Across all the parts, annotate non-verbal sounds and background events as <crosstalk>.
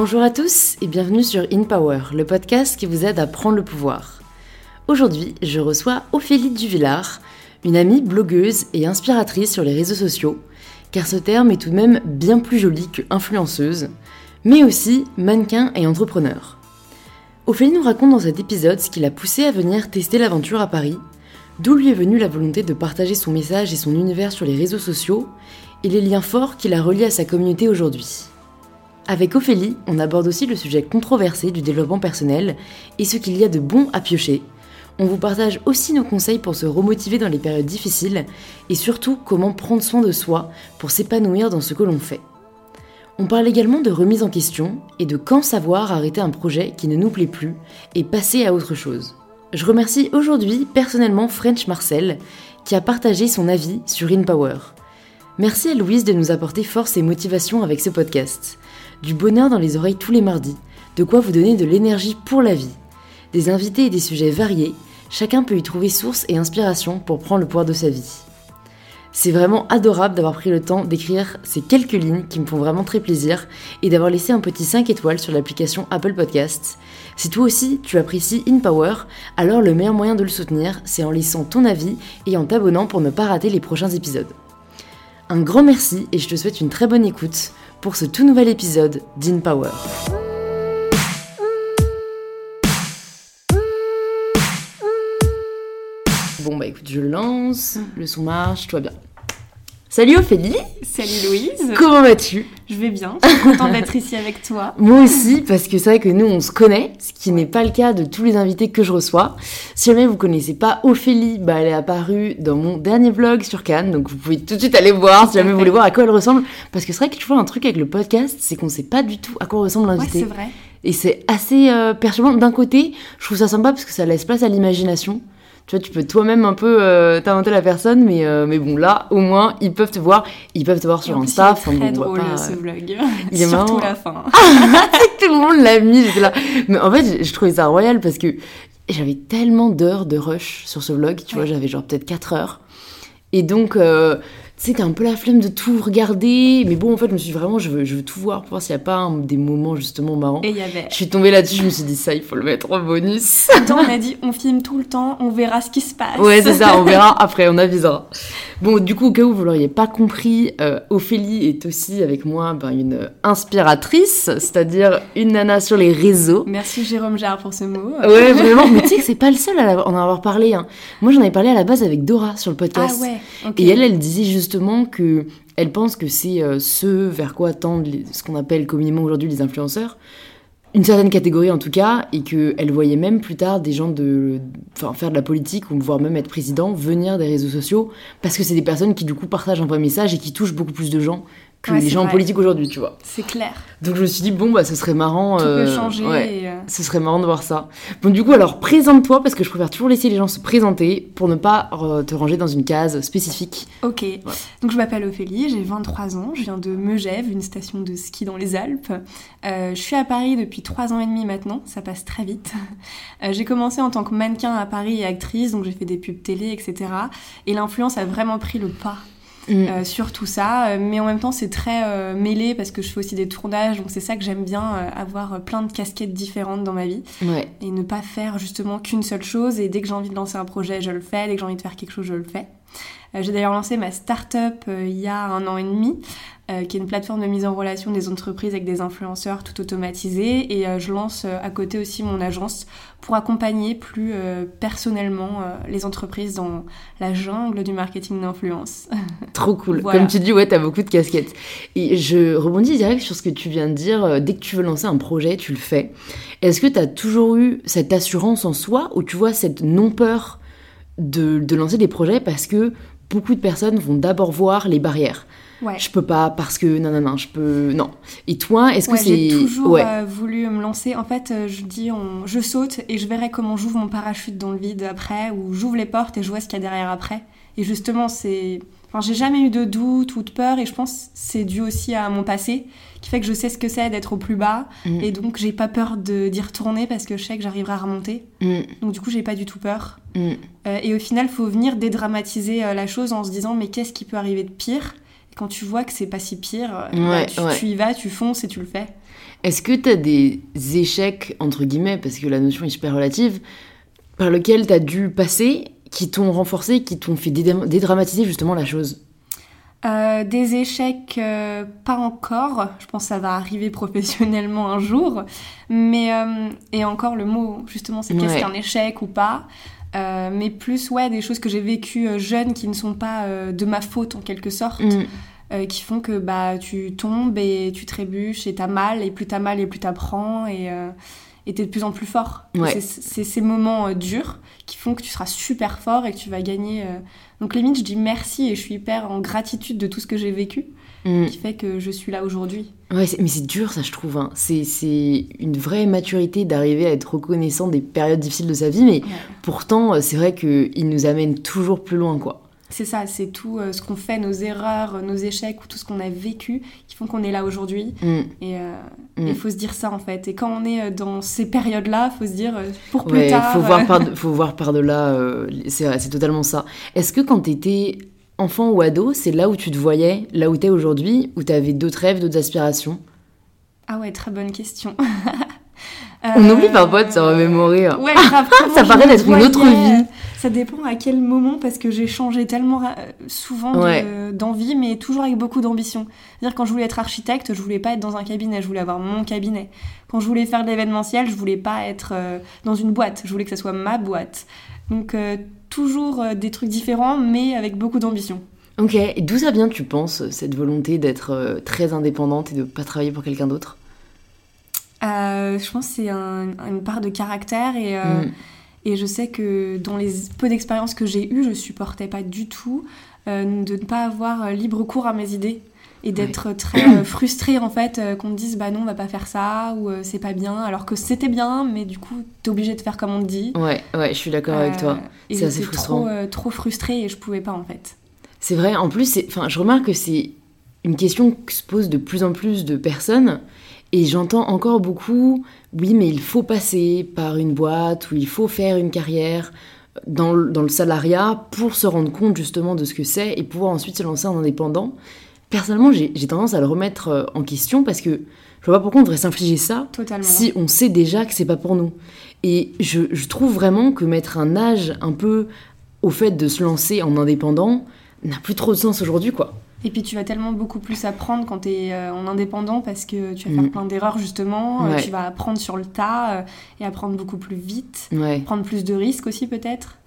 Bonjour à tous et bienvenue sur In Power, le podcast qui vous aide à prendre le pouvoir. Aujourd'hui, je reçois Ophélie Duvillard, une amie blogueuse et inspiratrice sur les réseaux sociaux, car ce terme est tout de même bien plus joli que influenceuse, mais aussi mannequin et entrepreneur. Ophélie nous raconte dans cet épisode ce qui l'a poussée à venir tester l'aventure à Paris, d'où lui est venue la volonté de partager son message et son univers sur les réseaux sociaux, et les liens forts qui la relient à sa communauté aujourd'hui. Avec Ophélie, on aborde aussi le sujet controversé du développement personnel et ce qu'il y a de bon à piocher. On vous partage aussi nos conseils pour se remotiver dans les périodes difficiles et surtout comment prendre soin de soi pour s'épanouir dans ce que l'on fait. On parle également de remise en question et de quand savoir arrêter un projet qui ne nous plaît plus et passer à autre chose. Je remercie aujourd'hui personnellement French Marcel qui a partagé son avis sur InPower. Merci à Louise de nous apporter force et motivation avec ce podcast du bonheur dans les oreilles tous les mardis, de quoi vous donner de l'énergie pour la vie. Des invités et des sujets variés, chacun peut y trouver source et inspiration pour prendre le pouvoir de sa vie. C'est vraiment adorable d'avoir pris le temps d'écrire ces quelques lignes qui me font vraiment très plaisir et d'avoir laissé un petit 5 étoiles sur l'application Apple Podcasts. Si toi aussi tu apprécies InPower, alors le meilleur moyen de le soutenir, c'est en laissant ton avis et en t'abonnant pour ne pas rater les prochains épisodes. Un grand merci et je te souhaite une très bonne écoute pour ce tout nouvel épisode d'InPower. Bon bah écoute, je lance, le son marche, tout va bien. Salut Ophélie Salut Louise Comment vas-tu? Je vais bien, je suis contente d'être ici avec toi. <laughs> Moi aussi, parce que c'est vrai que nous on se connaît, ce qui n'est pas le cas de tous les invités que je reçois. Si jamais vous connaissez pas Ophélie, bah elle est apparue dans mon dernier vlog sur Cannes, donc vous pouvez tout de suite aller voir si jamais vous voulez voir à quoi elle ressemble. Parce que c'est vrai que tu vois un truc avec le podcast, c'est qu'on sait pas du tout à quoi ressemble l'invité. Ouais, c'est vrai. Et c'est assez euh, perturbant. D'un côté, je trouve ça sympa parce que ça laisse place à l'imagination. Tu vois, tu peux toi-même un peu euh, t'inventer la personne, mais, euh, mais bon, là, au moins, ils peuvent te voir. Ils peuvent te voir sur Insta. il est Enfin, très drôle pas- ce vlog. <laughs> Il est Surtout marrant. la fin. <laughs> tout le monde l'a mis, j'étais là. Mais en fait, je- trouvais ça royal parce que j'avais tellement d'heures de rush sur ce vlog, tu vois, j'avais genre peut-être 4 heures. Et donc, euh, sais, t'as un peu la flemme de tout regarder. Mais bon, en fait, je me suis dit, vraiment, je veux, je veux tout voir pour voir s'il n'y a pas un- des moments justement marrants. Et il y avait. Je suis tombée là-dessus, je me suis dit, ça, il faut le mettre en bonus. Attends, on a dit on filme tout le temps, on verra ce qui se passe. Ouais, c'est ça, on <laughs> verra après, on avisera. Bon, du coup, au cas où vous l'auriez pas compris, euh, Ophélie est aussi avec moi ben, une inspiratrice, c'est-à-dire une nana sur les réseaux. Merci Jérôme Jarre pour ce mot. Ouais, vraiment, <laughs> mais tu sais que c'est pas le seul à en avoir parlé. hein. Moi, j'en avais parlé à la base avec Dora sur le Ah podcast. ouais, ok. Et elle, elle disait justement que elle pense que c'est euh, ce vers quoi tendent ce qu'on appelle communément aujourd'hui les influenceurs, une certaine catégorie en tout cas, et qu'elle voyait même plus tard des gens de, faire de la politique ou voire même être président venir des réseaux sociaux parce que c'est des personnes qui du coup partagent un vrai message et qui touchent beaucoup plus de gens que Ouais, les gens en politique aujourd'hui, tu vois. C'est clair. Donc je me suis dit bon bah ce serait marrant. Tout euh, peut changer. ouais. et, euh, Ce serait marrant de voir ça. Bon, du coup, alors, présente-toi, parce que je préfère toujours laisser les gens se présenter pour ne pas euh, te ranger dans une case spécifique. Ok. Donc je m'appelle Ophélie, j'ai 23 ans, je viens de Megève, une station de ski dans les Alpes. Euh, je suis à Paris depuis 3 ans et demi maintenant, ça passe très vite. J'ai commencé en tant que mannequin à Paris et actrice, donc j'ai fait des pubs télé, etc. Et l'influence a vraiment pris le pas Mm. euh, sur tout ça. Euh, Mais en même temps, c'est très euh, mêlé parce que je fais aussi des tournages, donc c'est ça que j'aime bien, euh, avoir euh, plein de casquettes différentes dans ma vie Ouais. et ne pas faire justement qu'une seule chose. Et dès que j'ai envie de lancer un projet, je le fais. Dès que j'ai envie de faire quelque chose, je le fais. Euh, j'ai d'ailleurs lancé ma start-up euh, il y a un an et demi, euh, qui est une plateforme de mise en relation des entreprises avec des influenceurs tout automatisés. Et je lance à côté aussi mon agence pour accompagner plus personnellement les entreprises dans la jungle du marketing d'influence. <laughs> Trop cool. Voilà. Comme tu dis, ouais, t'as beaucoup de casquettes. Et je rebondis direct sur ce que tu viens de dire. Dès que tu veux lancer un projet, tu le fais. Est-ce que t'as toujours eu cette assurance en soi ou tu vois cette non-peur de, de lancer des projets parce que beaucoup de personnes vont d'abord voir les barrières. Ouais. Je peux pas parce que non, non, non, je peux. Non. Et toi, est-ce que c'est. j'ai toujours Ouais. euh, voulu me lancer. En fait, euh, je dis, on... je saute et je verrai comment j'ouvre mon parachute dans le vide après, ou j'ouvre les portes et je vois ce qu'il y a derrière après. Et justement, c'est. Enfin, j'ai jamais eu de doute ou de peur, et je pense que c'est dû aussi à mon passé, qui fait que je sais ce que c'est d'être au plus bas, Mm. et donc j'ai pas peur de- d'y retourner parce que je sais que j'arriverai à remonter. Mm, Donc du coup, j'ai pas du tout peur. mm. Euh, et au final, faut venir dédramatiser euh, la chose en se disant, mais qu'est-ce qui peut arriver de pire? Et quand tu vois que c'est pas si pire, euh, bah, tu, ouais. tu y vas, tu fonces et tu le fais. Est-ce que tu as des échecs, entre guillemets, parce que la notion est super relative, par lesquels tu as dû passer, qui t'ont renforcé, qui t'ont fait dédramatiser justement la chose? Euh, des échecs, euh, pas encore. Je pense que ça va arriver <laughs> professionnellement un jour. Mais, euh, et encore le mot, justement, c'est qu'est-ce qu'un échec ou pas. mais plus, ouais, des choses que j'ai vécues jeunes qui ne sont pas de ma faute en quelque sorte. Mm. qui font que bah tu tombes et tu trébuches et t'as mal et plus t'as mal et plus t'apprends et et t'es de plus en plus fort. C'est ces moments durs qui font que tu seras super fort et que tu vas gagner donc limite, je dis merci et je suis hyper en gratitude de tout ce que j'ai vécu, mm. qui fait que je suis là aujourd'hui. Ouais, mais c'est dur ça, je trouve. Hein. C'est une vraie maturité d'arriver à être reconnaissant des périodes difficiles de sa vie, mais pourtant, euh, c'est vrai qu'il nous amène toujours plus loin, quoi. C'est ça, c'est tout euh, ce qu'on fait, nos erreurs, nos échecs ou tout ce qu'on a vécu qui font qu'on est là aujourd'hui. Mm. Et euh, il mm. faut se dire ça en fait. Et quand on est euh, dans ces périodes-là, il faut se dire pour plus ouais, tard. Faut voir par, <laughs> faut voir par delà. c'est totalement ça. Est-ce que quand tu étais enfant ou ado, c'est là où tu te voyais, là où tu es aujourd'hui, où tu avais d'autres rêves, d'autres aspirations? Ah ouais, très bonne question. <laughs> On oublie parfois de se remémorer. Ouais, grave, ça <laughs> paraît d'être une autre vie. Ça dépend à quel moment, parce que j'ai changé tellement souvent d'envie, mais toujours avec beaucoup d'ambition. C'est-à-dire, quand je voulais être architecte, je voulais pas être dans un cabinet, je voulais avoir mon cabinet. Quand je voulais faire de l'événementiel, je voulais pas être euh, dans une boîte, je voulais que ça soit ma boîte. Donc, euh, toujours euh, des trucs différents, mais avec beaucoup d'ambition. Ok, et d'où ça vient, tu penses, cette volonté d'être très indépendante et de pas travailler pour quelqu'un d'autre? Je pense que c'est une part de caractère et. Mm. Et je sais que dans les peu d'expériences que j'ai eues, je supportais pas du tout euh, de ne pas avoir euh, libre cours à mes idées. Et d'être très euh, <coughs> frustrée en fait qu'on me dise bah non on va pas faire ça ou c'est pas bien alors que c'était bien mais du coup t'es obligé de faire comme on te dit. Ouais ouais je suis d'accord avec toi. C'est assez frustrant. trop, trop frustrée et je pouvais pas en fait. C'est vrai en plus enfin je remarque que c'est une question que se pose de plus en plus de personnes et j'entends encore beaucoup, oui, mais il faut passer par une boîte ou il faut faire une carrière dans le, dans le salariat pour se rendre compte justement de ce que c'est et pouvoir ensuite se lancer en indépendant. Personnellement, j'ai tendance à le remettre euh, en question parce que je vois pas pourquoi on devrait s'infliger ça si on sait déjà que c'est pas pour nous. Et je, je, trouve vraiment que mettre un âge un peu au fait de se lancer en indépendant n'a plus trop de sens aujourd'hui, quoi. Et puis tu vas tellement beaucoup plus apprendre quand tu es euh, en indépendant parce que tu vas faire mm. plein d'erreurs justement, euh, tu vas apprendre sur le tas euh, et apprendre beaucoup plus vite, prendre plus de risques aussi peut-être.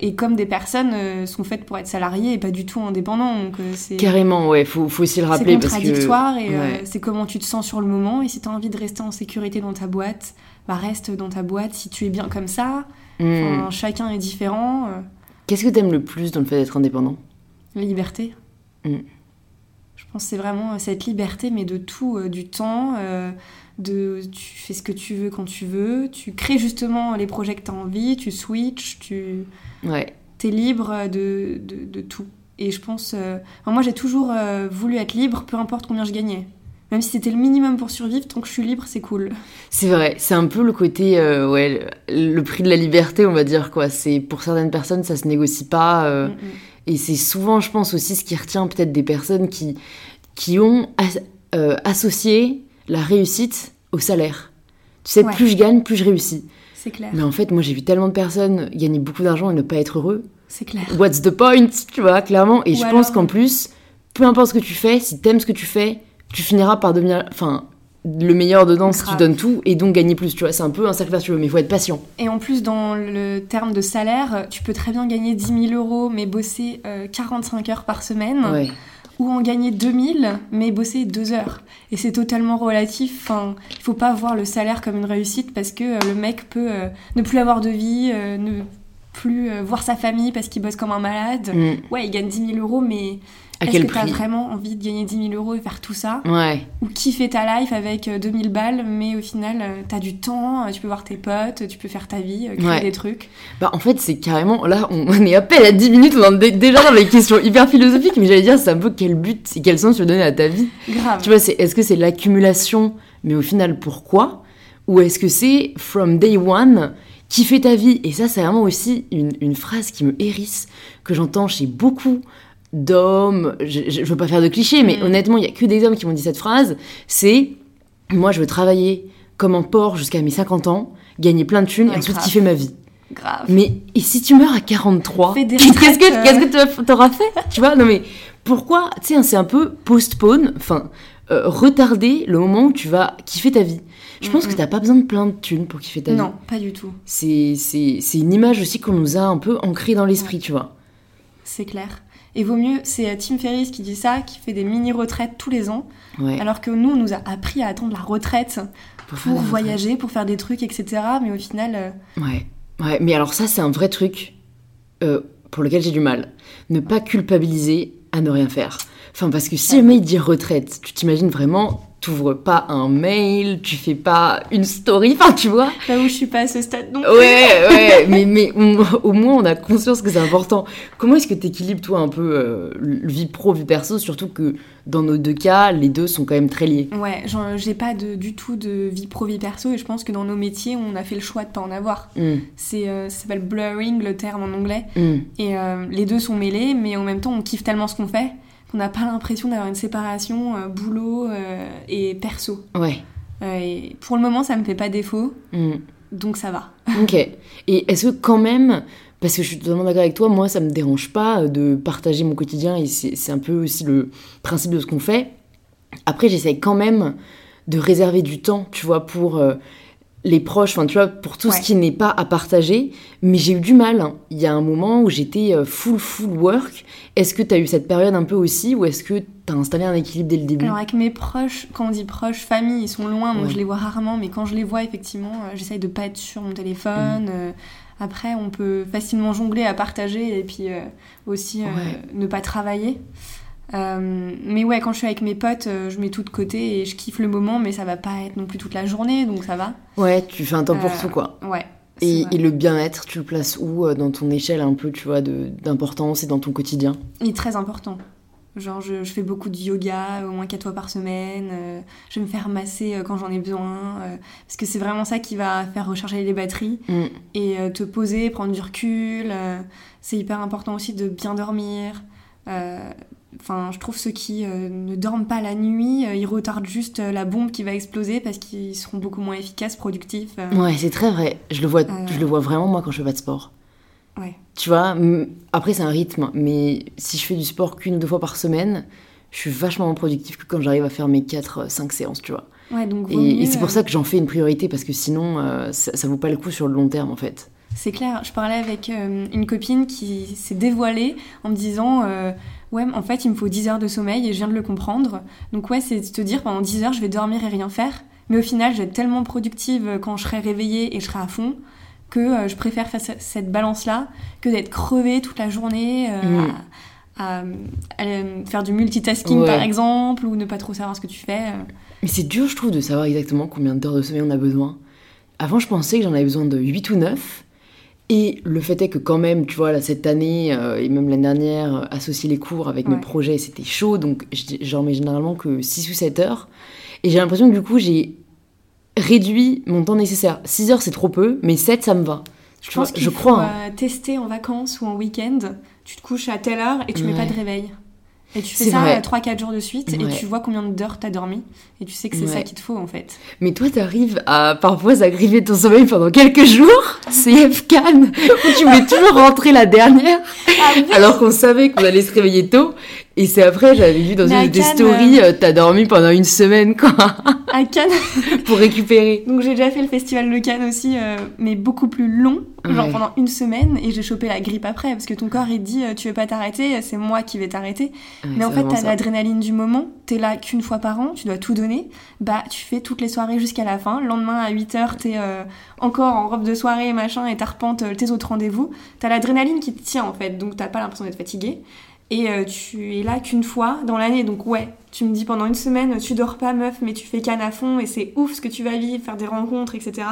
et comme des personnes sont faites pour être salariées et pas du tout indépendants. Donc, c'est... Carrément, ouais, faut, faut aussi le rappeler. C'est contradictoire et c'est comment tu te sens sur le moment. Et si tu as envie de rester en sécurité dans ta boîte, bah reste dans ta boîte si tu es bien comme ça. Mm. chacun est différent. Qu'est-ce que tu aimes le plus dans le fait d'être indépendant? La liberté. Mm. Je pense que c'est vraiment euh, cette liberté, mais de tout, euh, du temps, euh, de tu fais ce que tu veux quand tu veux, tu crées justement les projets que tu as envie, tu switches, tu ouais. es libre de, de, tout. Et je pense. moi, j'ai toujours voulu être libre, peu importe combien je gagnais. Même si c'était le minimum pour survivre, tant que je suis libre, c'est cool. C'est vrai, c'est un peu le côté, ouais, le prix de la liberté, on va dire, quoi. C'est pour certaines personnes, ça se négocie pas. Mm, mm. Et c'est souvent, je pense aussi, ce qui retient peut-être des personnes qui, qui ont euh, associé la réussite au salaire. Tu sais, plus je gagne, plus je réussis. C'est clair. Mais en fait, moi, j'ai vu tellement de personnes gagner beaucoup d'argent et ne pas être heureux. C'est clair. What's the point Tu vois, clairement. Et je pense qu'en plus, peu importe ce que tu fais, si t'aimes ce que tu fais, tu finiras par devenir. Enfin, le meilleur dedans si tu donnes tout et donc gagner plus. Tu vois, c'est un peu un cercle vertueux, mais il faut être patient. Et en plus, dans le terme de salaire, tu peux très bien gagner 10 000 euros, mais bosser 45 euh, heures par semaine. Ou en gagner 2000, mais bosser 2 heures. Et c'est totalement relatif. Enfin, il faut pas voir le salaire comme une réussite parce que euh, le mec peut euh, ne plus avoir de vie, ne plus voir sa famille parce qu'il bosse comme un malade. Mm. Ouais, il gagne 10 000 euros, mais est-ce que tu as vraiment envie de gagner 10 000 euros et faire tout ça Ouais. Ou kiffer ta life avec 2000 euh, balles, mais au final, euh, tu as du temps, euh, tu peux voir tes potes, tu peux faire ta vie, créer des trucs Bah, en fait, c'est carrément. Là, on est à peine à 10 minutes, on est déjà dans les questions hyper philosophiques, mais j'allais dire, c'est un peu quel but et quel sens tu veux donner à ta vie Grave. Tu vois, est-ce que c'est l'accumulation, mais au final, pourquoi Ou est-ce que c'est from day one kiffer ta vie? Et ça, c'est vraiment aussi une, une phrase qui me hérisse, que j'entends chez beaucoup d'hommes, je, je, veux pas faire de clichés, mais mm. honnêtement, il y a que des hommes qui m'ont dit cette phrase, c'est Moi, je veux travailler comme un porc jusqu'à mes 50 ans, gagner plein de thunes Ouais, et ensuite grave. kiffer ma vie. Grave. Mais et si tu meurs à 43 Fais des <laughs> Qu'est-ce que qu'est-ce que tu t'auras fait? Tu vois Non mais pourquoi Tu sais, c'est un peu postpone, enfin euh, retarder le moment où tu vas kiffer ta vie. Je pense Mm, que mm. t'as pas besoin de plein de thunes pour kiffer ta vie. Non, pas du tout. C'est c'est c'est une image aussi qu'on nous a un peu ancrée dans l'esprit, tu vois. C'est clair. Et vaut mieux, c'est euh, Tim Ferriss qui dit ça, qui fait des mini-retraites tous les ans, Ouais. alors que nous, on nous a appris à attendre la retraite pour voyager, pour faire des trucs, etc. Mais au final, euh, Ouais, ouais, mais alors ça, c'est un vrai truc euh, pour lequel j'ai du mal. Ne pas culpabiliser à ne rien faire. Enfin, parce que si jamais il dit retraite, tu t'imagines vraiment, t'ouvres pas un mail, tu fais pas une story, <laughs> enfin, tu vois. là où je suis pas à ce stade non plus. Ouais, <laughs> ouais, mais, mais on- au moins on a conscience que c'est important. Comment est-ce que t'équilibres, toi, un peu euh, vie pro, vie perso, surtout que dans nos deux cas, les deux sont quand même très liés. Ouais, j'ai pas de, du tout de vie pro, vie perso, et je pense que dans nos métiers, on a fait le choix de pas en avoir. Hum, C'est, euh, ça s'appelle blurring, le terme en anglais. hum. Et euh, les deux sont mêlés, mais en même temps, on kiffe tellement ce qu'on fait qu'on n'a pas l'impression d'avoir une séparation euh, boulot euh, et perso. Ouais. Euh, et pour le moment, ça me fait pas défaut, hum. donc ça va. <laughs> Ok. Et est-ce que quand même, parce que je suis totalement d'accord avec toi, moi ça me dérange pas de partager mon quotidien et c'est un peu aussi le principe de ce qu'on fait. Après, j'essaye quand même de réserver du temps, tu vois, pour les proches, enfin tu vois, pour tout Ouais. ce qui n'est pas à partager. Mais j'ai eu du mal. hein. Il y a un moment où j'étais euh, full, full work. Est-ce que tu as eu cette période un peu aussi ou est-ce que tu as installé un équilibre dès le début? Alors avec mes proches, quand on dit proches, famille, ils sont loin, donc Ouais. je les vois rarement, mais quand je les vois, effectivement, euh, j'essaye de pas être sur mon Mm. téléphone. euh, après, on peut facilement jongler à partager et puis euh, aussi euh, Ouais. ne pas travailler. Euh, mais ouais, quand je suis avec mes potes, euh, je mets tout de côté et je kiffe le moment, mais ça va pas être non plus toute la journée, donc ça va. Ouais, tu fais un temps pour Euh, tout, quoi. Ouais. Et, le bien-être, tu le places où dans ton échelle un peu, tu vois, d'importance et dans ton quotidien? Il est très important. Genre, je, je fais beaucoup de yoga, au moins 4 fois par semaine. euh, je vais me faire masser euh, quand j'en ai besoin. euh, parce que c'est vraiment ça qui va faire recharger les batteries. Mm. Et te poser, prendre du recul. c'est hyper important aussi de bien dormir. Enfin, je trouve ceux qui euh, ne dorment pas la nuit, euh, ils retardent juste euh, la bombe qui va exploser parce qu'ils seront beaucoup moins efficaces, productifs. Ouais, c'est très vrai. Je le vois, je le vois vraiment moi quand je fais pas de sport. Ouais. Tu vois, après c'est un rythme, mais si je fais du sport qu'une ou deux fois par semaine, je suis vachement moins productive que quand j'arrive à faire mes 4-5 séances, tu vois. Ouais, donc Et, et c'est pour ça que j'en fais une priorité, parce que sinon, ça, ça vaut pas le coup sur le long terme, en fait. C'est clair, je parlais avec euh, une copine qui s'est dévoilée en me disant euh, Ouais, en fait, il me faut 10 heures de sommeil et je viens de le comprendre. Donc, ouais, c'est de te dire pendant 10 heures, je vais dormir et rien faire. Mais au final, je vais être tellement productive quand je serai réveillée et je serai à fond que euh, je préfère faire ce- cette balance-là que d'être crevée toute la journée. euh, Mm. à, à- à, euh, faire du multitasking Ouais. par exemple ou ne pas trop savoir ce que tu fais. euh. Mais c'est dur, je trouve, de savoir exactement combien d'heures de sommeil on a besoin. Avant, je pensais que j'en avais besoin de 8 ou 9. Et le fait est que quand même, tu vois, là, cette année, euh, et même l'année dernière, euh, associer les cours avec mes projets, c'était chaud. Donc, je- j'en mets généralement que 6 ou 7 heures. Et j'ai l'impression que du coup, j'ai réduit mon temps nécessaire. 6 heures, c'est trop peu, mais 7, ça me va. Je Tu vois, pense qu'il je faut crois. hein. euh, tester en vacances ou en week-end. Tu te couches à telle heure et tu mets Ouais. pas de réveil. Et tu fais ça vrai. 3-4 jours de suite Ouais. et tu vois combien d'heures t'as dormi. Et tu sais que c'est ça qu'il te faut en fait. Mais toi, t'arrives à parfois agriver ton sommeil pendant quelques jours. C'est FCAN, où tu mets toujours rentrer la dernière. Alors qu'on savait qu'on allait se réveiller tôt. Et c'est après, j'avais vu dans une des Cannes, stories, euh, t'as dormi pendant une semaine, quoi, <laughs> À Cannes. pour récupérer. Donc j'ai déjà fait le festival de Cannes aussi, euh, mais beaucoup plus long, genre pendant une semaine. Et j'ai chopé la grippe après parce que ton corps il dit euh, tu veux pas t'arrêter, c'est moi qui vais t'arrêter. Ouais, Mais en fait, t'as l'adrénaline du moment, t'es là qu'une fois par an, tu dois tout donner. Bah, tu fais toutes les soirées jusqu'à la fin. Le lendemain, à 8h, t'es euh, encore en robe de soirée, machin, et t'arpentes euh, tes autres rendez-vous. T'as l'adrénaline qui te tient, en fait, donc t'as pas l'impression d'être fatigué. Et euh, tu es là qu'une fois dans l'année, donc ouais, tu me dis pendant une semaine, tu dors pas, meuf, mais tu fais canne à fond, et c'est ouf ce que tu vas vivre, faire des rencontres, etc.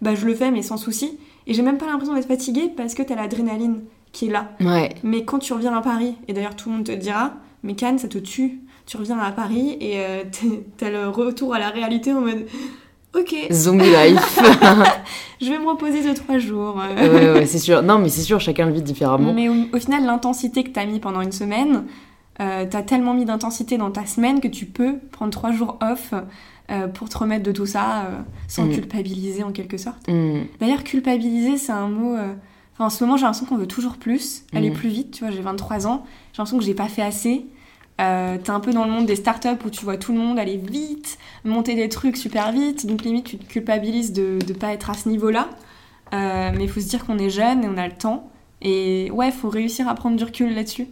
Bah, je le fais, mais sans souci. Et j'ai même pas l'impression d'être fatiguée parce que t'as l'adrénaline qui est là. Ouais, Mais quand tu reviens à Paris, et d'ailleurs tout le monde te dira, mais Cannes, ça te tue. Tu reviens à Paris et euh, <laughs> t'as le retour à la réalité en mode Ok, zombie <laughs> life. je vais me reposer de trois jours. ouais, ouais, c'est sûr. Non, mais c'est sûr, chacun le vit différemment. Mais au, au final, l'intensité que t'as mis pendant une semaine, euh, t'as tellement mis d'intensité dans ta semaine que tu peux prendre trois jours off euh, pour te remettre de tout ça euh, sans Mm. culpabiliser en quelque sorte. Mm. D'ailleurs, culpabiliser, c'est un mot. enfin, en ce moment, j'ai l'impression qu'on veut toujours plus, aller Mm. plus vite. Tu vois, j'ai 23 ans, j'ai l'impression que j'ai pas fait assez. Euh, T'es un peu dans le monde des startups où tu vois tout le monde aller vite, monter des trucs super vite, donc limite tu te culpabilises de ne pas être à ce niveau-là. Euh, mais il faut se dire qu'on est jeune et on a le temps. Et ouais, faut réussir à prendre du recul là-dessus.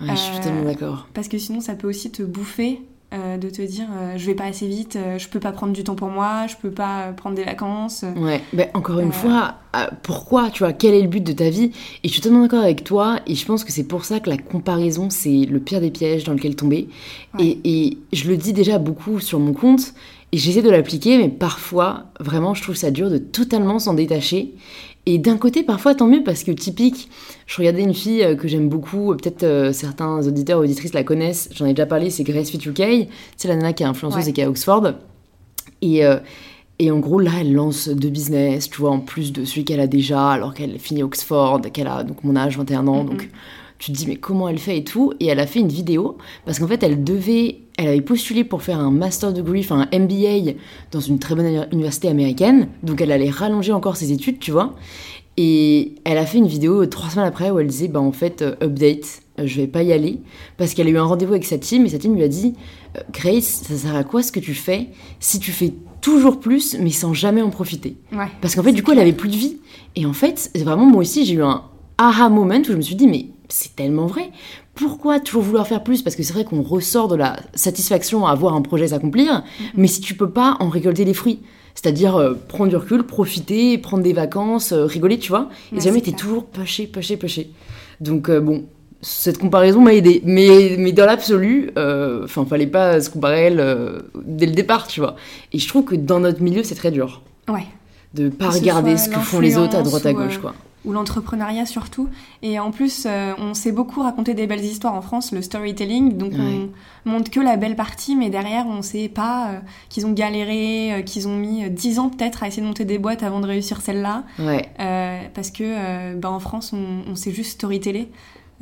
Ouais, je suis Euh, tellement d'accord. Parce que sinon, ça peut aussi te bouffer euh, de te dire euh, je vais pas assez vite, euh, je peux pas prendre du temps pour moi, je peux pas euh, prendre des vacances. Ouais, ben encore une Euh. fois, pourquoi, tu vois, quel est le but de ta vie? Et je suis totalement d'accord avec toi, et je pense que c'est pour ça que la comparaison, c'est le pire des pièges dans lequel tomber. Ouais. Et, et je le dis déjà beaucoup sur mon compte, et j'essaie de l'appliquer, mais parfois, vraiment, je trouve ça dur de totalement s'en détacher. Et d'un côté, parfois, tant mieux, parce que typique, je regardais une fille euh, que j'aime beaucoup, euh, peut-être euh, certains auditeurs ou auditrices la connaissent, j'en ai déjà parlé, c'est Grace Fit UK, c'est la nana qui est influenceuse Ouais. et qui est à Oxford. Et, euh, et en gros, là, elle lance deux business, tu vois, en plus de celui qu'elle a déjà, alors qu'elle finit Oxford, qu'elle a donc mon âge, 21 ans, donc tu te dis, mais comment elle fait et tout. Et elle a fait une vidéo, parce qu'en fait, elle devait, elle avait postulé pour faire un master degree, enfin un MBA dans une très bonne université américaine, donc elle allait rallonger encore ses études, tu vois. Et elle a fait une vidéo trois semaines après où elle disait, bah en fait, euh, update, euh, je vais pas y aller, parce qu'elle a eu un rendez-vous avec sa team, et sa team lui a dit, euh, Grace, ça sert à quoi ce que tu fais si tu fais toujours plus, mais sans jamais en profiter? Ouais. parce qu'en fait, du coup, elle avait plus de vie. Et en fait, c'est vraiment moi aussi, j'ai eu un aha moment où je me suis dit, mais c'est tellement vrai. Pourquoi toujours vouloir faire plus? Parce que c'est vrai qu'on ressort de la satisfaction à avoir un projet s'accomplir, mais si tu peux pas en récolter les fruits, c'est-à-dire euh, prendre du recul, profiter, prendre des vacances, euh, rigoler, tu vois, et Ouais, jamais t'es toujours pêché, pêché, pêché. Donc euh, bon, cette comparaison m'a aidé, mais, mais dans l'absolu, enfin, fallait pas se comparer à elle dès le départ, tu vois. Et je trouve que dans notre milieu, c'est très dur Ouais. de pas Que ce regarder soit ce que font les autres à droite à gauche quoi. Ou l'entrepreneuriat surtout. Et en plus, euh, on sait beaucoup raconter des belles histoires en France, le storytelling. Donc Ouais. on montre que la belle partie, mais derrière, on sait pas euh, qu'ils ont galéré, euh, qu'ils ont mis euh, 10 ans peut-être à essayer de monter des boîtes avant de réussir celle-là. Ouais, parce que bah, en France, on, on sait juste storyteller.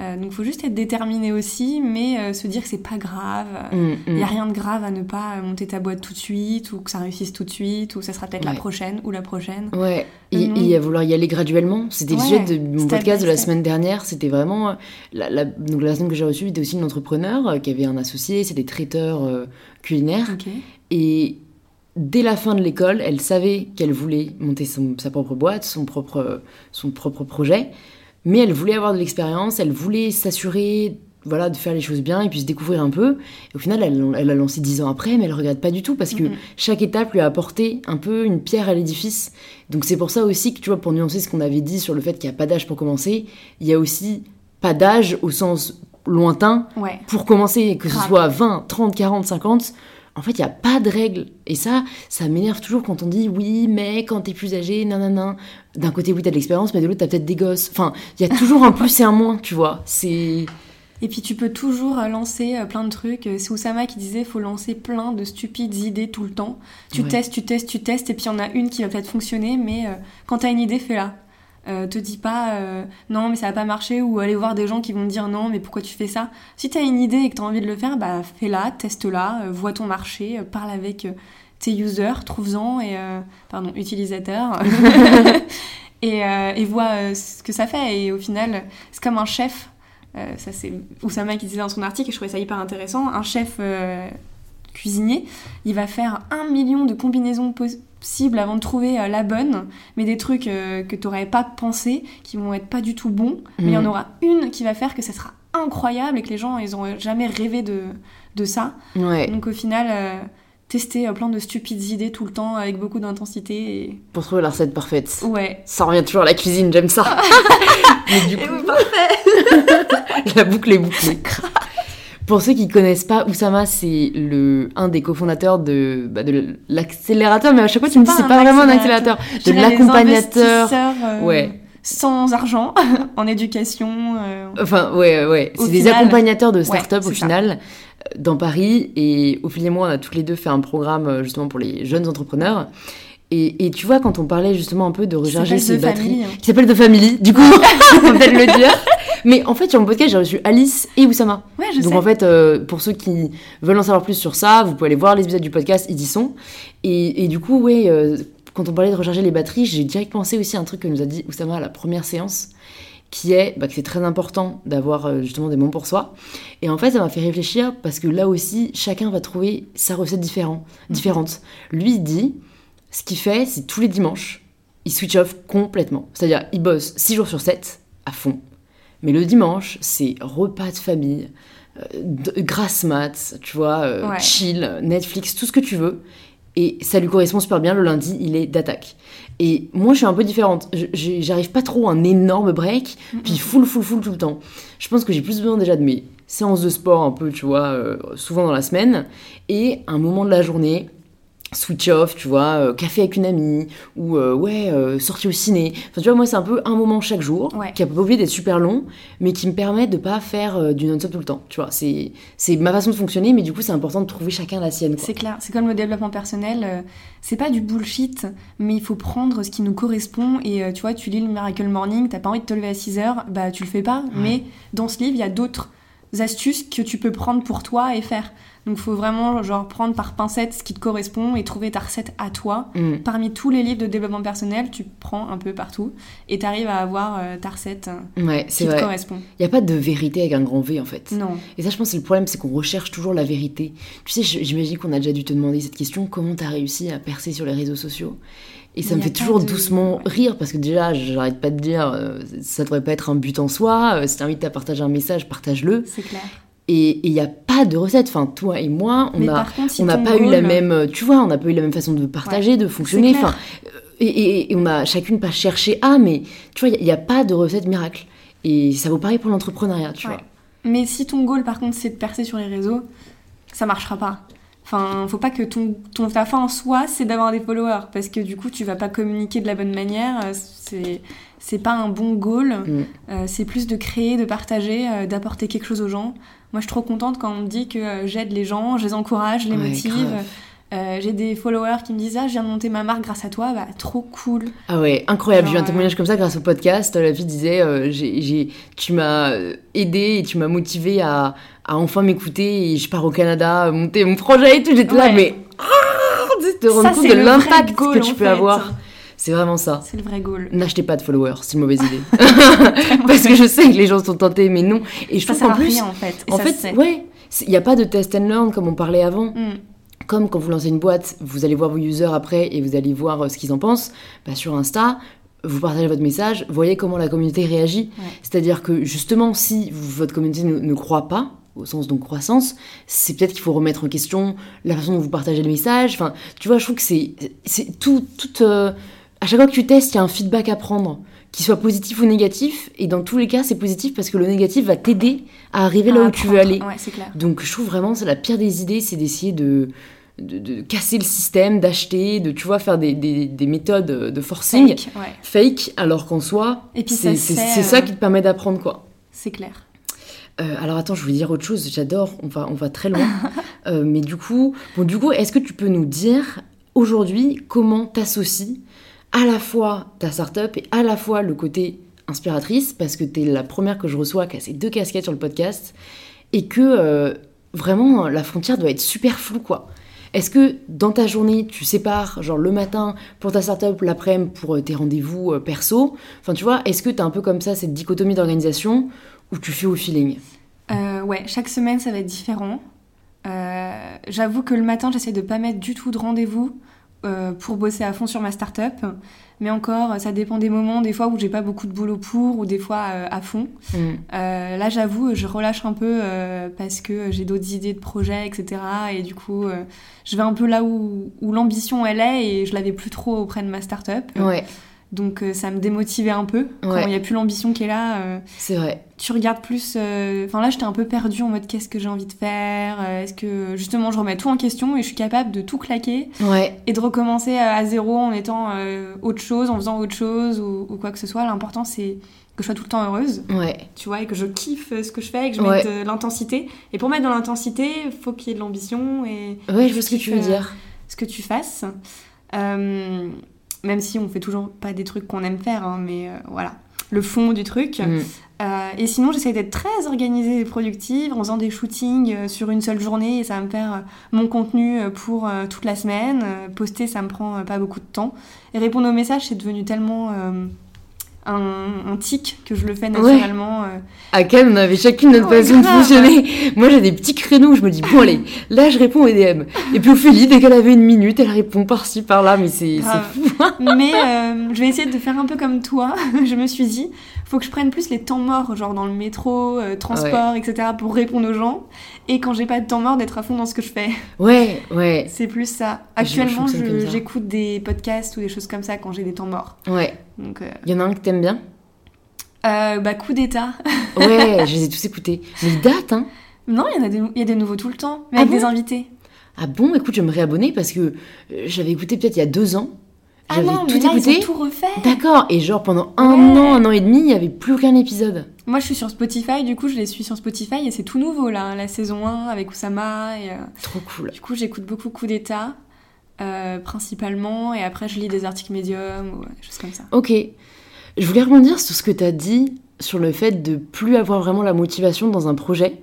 Euh, donc faut juste être déterminé aussi, mais euh, se dire que c'est pas grave. Mm, Il mm. n'y a rien de grave à ne pas monter ta boîte tout de suite, ou que ça réussisse tout de suite, ou ça sera peut-être la prochaine, ou la prochaine. Ouais, et, et à vouloir y aller graduellement. C'était le Ouais, sujet de mon podcast de la semaine dernière. C'était vraiment. euh, La, la- donc la personne que j'ai reçue était aussi une entrepreneur euh, qui avait un associé, c'était traiteur euh, culinaire. Ok. Et dès la fin de l'école, elle savait qu'elle voulait monter son- sa propre boîte, son propre, son propre projet. Mais elle voulait avoir de l'expérience, elle voulait s'assurer voilà, de faire les choses bien et puis se découvrir un peu. Et au final, elle, elle a lancé dix ans après, mais elle regrette pas du tout parce que Mhm. chaque étape lui a apporté un peu une pierre à l'édifice. Donc c'est pour ça aussi que, tu vois, pour nuancer ce qu'on avait dit sur le fait qu'il n'y a pas d'âge pour commencer, il y a aussi pas d'âge au sens lointain Ouais. pour commencer, que ce Grave. soit 20, 30, 40, 50, en fait, il n'y a pas de règle. Et ça, ça m'énerve toujours quand on dit oui, mais quand t'es plus âgé, nanana. D'un côté, oui, t'as de l'expérience, mais de l'autre, t'as peut-être des gosses. Enfin, il y a toujours un plus et un moins, tu vois. C'est. Et puis tu peux toujours euh, lancer euh, plein de trucs. Euh, C'est Oussama qui disait faut lancer plein de stupides idées tout le temps. Tu Ouais. testes, tu testes, tu testes, et puis il y en a une qui va peut-être fonctionner, mais quand t'as une idée, fais-la. Euh, te dis pas euh, non mais ça va pas marcher ou aller voir des gens qui vont te dire non mais pourquoi tu fais ça? Si t'as une idée et que t'as envie de le faire, bah fais-la, teste-la, euh, vois ton marché, euh, parle avec tes users, trouve-en et pardon utilisateurs <laughs> <laughs> et, et vois ce que ça fait. Et au final, c'est comme un chef. Ça c'est Oussama qui disait dans son article et je trouvais ça hyper intéressant. Un chef cuisinier, il va faire un million de combinaisons possibles avant de trouver euh, la bonne, mais des trucs euh, que t'aurais pas pensé, qui vont être pas du tout bons, mais il y en Mhm. aura une qui va faire que ça sera incroyable et que les gens ils auraient jamais rêvé de, de ça. Ouais, Donc au final, euh, tester euh, plein de stupides idées tout le temps avec beaucoup d'intensité et... pour trouver la recette parfaite. Ouais. Ça revient toujours à la cuisine, j'aime ça. <laughs> Mais du Et coup, oui, parfait <laughs> la boucle est bouclée. Pour ceux qui connaissent pas, Oussama, c'est le un des cofondateurs de, bah, de l'accélérateur, mais à chaque fois tu me dis c'est pas vraiment un accélérateur. de l'accompagnateur. euh, Ouais. Sans argent, <laughs> en éducation. euh, Enfin, ouais, ouais. C'est des accompagnateurs de start-up Ouais, au ça. final, euh, dans Paris. Et Ophélie et moi, on a toutes les deux fait un programme euh, justement pour les jeunes entrepreneurs. Et, et tu vois, quand on parlait justement un peu de recharger ses batteries, Family, hein. qui s'appelle The Family, du coup, <laughs> on peut peut-être le dire. Mais en fait, sur mon podcast, j'ai reçu Alice et Oussama. Ouais, je Donc sais. en fait, euh, pour ceux qui veulent en savoir plus sur ça, vous pouvez aller voir les épisodes du podcast, ils y sont. Et, et du coup, ouais, euh, quand on parlait de recharger les batteries, j'ai direct pensé aussi à un truc que nous a dit Oussama à la première séance, qui est bah, que c'est très important d'avoir euh, justement des moments pour soi. Et en fait, ça m'a fait réfléchir parce que là aussi, chacun va trouver sa recette différent, différente. Lui, il dit, ce qu'il fait, c'est tous les dimanches, il switch off complètement. C'est-à-dire, il bosse 6 jours sur 7 à fond. Mais le dimanche, c'est repas de famille, euh, grasse mat, tu vois, euh, Ouais. chill, Netflix, tout ce que tu veux. Et ça lui correspond super bien. Le lundi, il est d'attaque. Et moi, je suis un peu différente. J'arrive pas trop à un énorme break, puis full, full, full tout le temps. Je pense que j'ai plus besoin déjà de mes séances de sport, un peu, tu vois, euh, souvent dans la semaine, et un moment de la journée, switch off, tu vois, euh, café avec une amie, ou euh, ouais, euh, sortie au ciné. Enfin, tu vois, moi, c'est un peu un moment chaque jour, Ouais. qui a pas obligé d'être super long, mais qui me permet de pas faire euh, du non-stop tout le temps. Tu vois, c'est c'est ma façon de fonctionner, mais du coup, c'est important de trouver chacun la sienne. C'est clair, c'est comme le développement personnel, c'est pas du bullshit, mais il faut prendre ce qui nous correspond. Et tu vois, tu lis le Miracle Morning, t'as pas envie de te lever à 6 heures, bah tu le fais pas. Mais dans ce livre, il y a d'autres astuces que tu peux prendre pour toi et faire. Donc faut vraiment genre prendre par pincette ce qui te correspond et trouver ta recette à toi. Mm. Parmi tous les livres de développement personnel, tu prends un peu partout et t'arrives à avoir euh, ta recette euh, Ouais, qui c'est te vrai. correspond. Il y a pas de vérité avec un grand V en fait. Non. Et ça, je pense, que le problème, c'est qu'on recherche toujours la vérité. Tu sais, j'imagine qu'on a déjà dû te demander cette question comment t'as réussi à percer sur les réseaux sociaux? Et ça me fait toujours de- doucement rire parce que déjà, j'arrête pas de dire euh, ça devrait pas être un but en soi. euh, si t'invites à partager un message, partage-le. C'est clair. Et il n'y a pas de recette. Enfin, toi et moi, on si n'a pas eu la même, tu vois, on n'a pas eu la même façon de partager, de fonctionner. Enfin, euh, et, et- et on a chacune pas cherché à, mais tu vois, il n'y a, pas de recette miracle. Et ça vaut pareil pour l'entrepreneuriat, tu Ouais. vois. Mais si ton goal, par contre, c'est de percer sur les réseaux, ça marchera pas. Enfin, faut pas que ton, ton ta fin en soi, c'est d'avoir des followers, parce que du coup, tu vas pas communiquer de la bonne manière. euh, C'est c'est pas un bon goal. Mm. Euh, c'est plus de créer, de partager, euh, d'apporter quelque chose aux gens. Moi, je suis trop contente quand on me dit que j'aide les gens, je les encourage, je les Ouais, motive. grave. Euh, J'ai des followers qui me disent ah, je viens de monter ma marque grâce à toi, bah trop cool. Ah ouais, incroyable. J'ai eu un Genre, témoignage comme ça grâce au podcast. La fille disait euh, j'ai- j'ai- Tu m'as euh, aidé et tu m'as motivé à, à enfin m'écouter et je pars au Canada monter mon projet et tout. J'étais là, mais. Ah, tu te rendre Ça, compte de l'impact goal, que tu peux fait. avoir. C'est vraiment ça. C'est le vrai goal. N'achetez pas de followers, c'est une mauvaise idée. <laughs> <laughs> Parce que je sais que les gens sont tentés, mais non. Et je Ça trouve sert qu'en plus, rien en fait. Et en ça fait, se ouais, il n'y a pas de test and learn comme on parlait avant. Mm. Comme quand vous lancez une boîte, vous allez voir vos users après et vous allez voir euh, ce qu'ils en pensent. Bah, sur Insta, vous partagez votre message, voyez comment la communauté réagit. Ouais. C'est-à-dire que justement, si votre communauté ne, ne croit pas, au sens donc croissance, c'est peut-être qu'il faut remettre en question la façon dont vous partagez le message. Enfin, tu vois, je trouve que c'est c'est tout, tout euh, à chaque fois que tu testes, il y a un feedback à prendre, qu'il soit positif ou négatif. Et dans tous les cas, c'est positif parce que le négatif va t'aider à arriver là À où tu veux aller. Ouais, c'est clair. Donc je trouve vraiment c'est la pire des idées, c'est d'essayer de, de, de casser le système, d'acheter, de tu vois faire des, des, des méthodes de forcing Fake, ouais, fake, alors qu'en soi c'est ça euh, qui te permet d'apprendre quoi. c'est clair. Euh, alors attends, je voulais dire autre chose, j'adore, on va, on va très loin. <laughs> Euh, mais du coup, bon, du coup, est-ce que tu peux nous dire aujourd'hui comment t'associes à la fois ta startup et à la fois le côté inspiratrice, parce que t'es la première que je reçois qui a ces deux casquettes sur le podcast, et que vraiment la frontière doit être super floue quoi. Est-ce que dans ta journée, tu sépares, genre le matin pour ta startup, l'après-midi pour euh, tes rendez-vous euh, perso? Enfin, tu vois, est-ce que t'as un peu comme ça cette dichotomie d'organisation ou tu fais au feeling? Euh, ouais, chaque semaine ça va être différent. Euh, J'avoue que le matin j'essaie de pas mettre du tout de rendez-vous euh, pour bosser à fond sur ma start-up. Mais encore, ça dépend des moments, des fois où j'ai pas beaucoup de boulot pour, ou des fois euh, à fond. Mm. Euh, là, j'avoue, je relâche un peu parce que j'ai d'autres idées de projets, etc. Et du coup, je vais un peu là où, où l'ambition elle est et je l'avais plus trop auprès de ma start-up. Ouais, Donc euh, ça me démotivait un peu. Quand Ouais. il n'y a plus l'ambition qui est là, euh, c'est vrai. tu regardes plus. euh, Enfin là, j'étais un peu perdue en mode qu'est-ce que j'ai envie de faire Est-ce que justement je remets tout en question et je suis capable de tout claquer Ouais, et de recommencer à zéro en étant autre chose, en faisant autre chose ou, ou quoi que ce soit. L'important c'est que je sois tout le temps heureuse, ouais, tu vois, et que je kiffe ce que je fais et que je Ouais. mette euh, l'intensité. Et pour mettre dans l'intensité, il faut qu'il y ait de l'ambition et ouais, je vois ce que tu veux dire. ce que tu fasses. Euh, même si on fait toujours pas des trucs qu'on aime faire, hein, mais euh, voilà, le fond du truc. Mm. Euh, et sinon, j'essaie d'être très organisée et productive en faisant des shootings euh, sur une seule journée et ça va me faire mon contenu pour toute la semaine. Poster, ça me prend pas beaucoup de temps. Et répondre aux messages, c'est devenu tellement euh, un, un tic que je le fais naturellement. euh. À quel on avait chacune notre Ouais, façon de fonctionner. Moi, j'ai des petits créneaux où je me dis, bon, allez, là, je réponds aux DM. Et puis Ophélie, dès qu'elle avait une minute, elle répond par-ci, par-là, mais c'est fou. <laughs> Mais euh, je vais essayer de faire un peu comme toi. <laughs> je me suis dit, faut que je prenne plus les temps morts, genre dans le métro, euh, transport, etc., pour répondre aux gens. Et quand j'ai pas de temps mort, d'être à fond dans ce que je fais. <laughs> Ouais, ouais, C'est plus ça. Actuellement, j'écoute des podcasts ou des choses comme ça quand j'ai des temps morts. ouais. Donc, euh, Il y en a un que t'aimes bien? Euh, bah, coup d'état. <laughs> Ouais, je les ai tous écoutés. Mais ils datent, hein non, il y en a des, il y a des nouveaux tout le temps, mais Ah avec bon? des invités. Ah bon, écoute, je vais me réabonner parce que j'avais écouté peut-être il y a deux ans. Ah J'avais non, tout mais là, écouté. ils ont tout refait. D'accord, et genre pendant un Ouais. an, un an et demi, il n'y avait plus aucun épisode. Moi, je suis sur Spotify, du coup, je les suis sur Spotify et c'est tout nouveau, là, la saison 1 avec Oussama. Et, euh, Trop cool. Du coup, j'écoute beaucoup coup d'état, euh, principalement, et après, je lis des articles médiums ou des choses comme ça. Ok. Je voulais rebondir sur ce que tu as dit sur le fait de plus avoir vraiment la motivation dans un projet.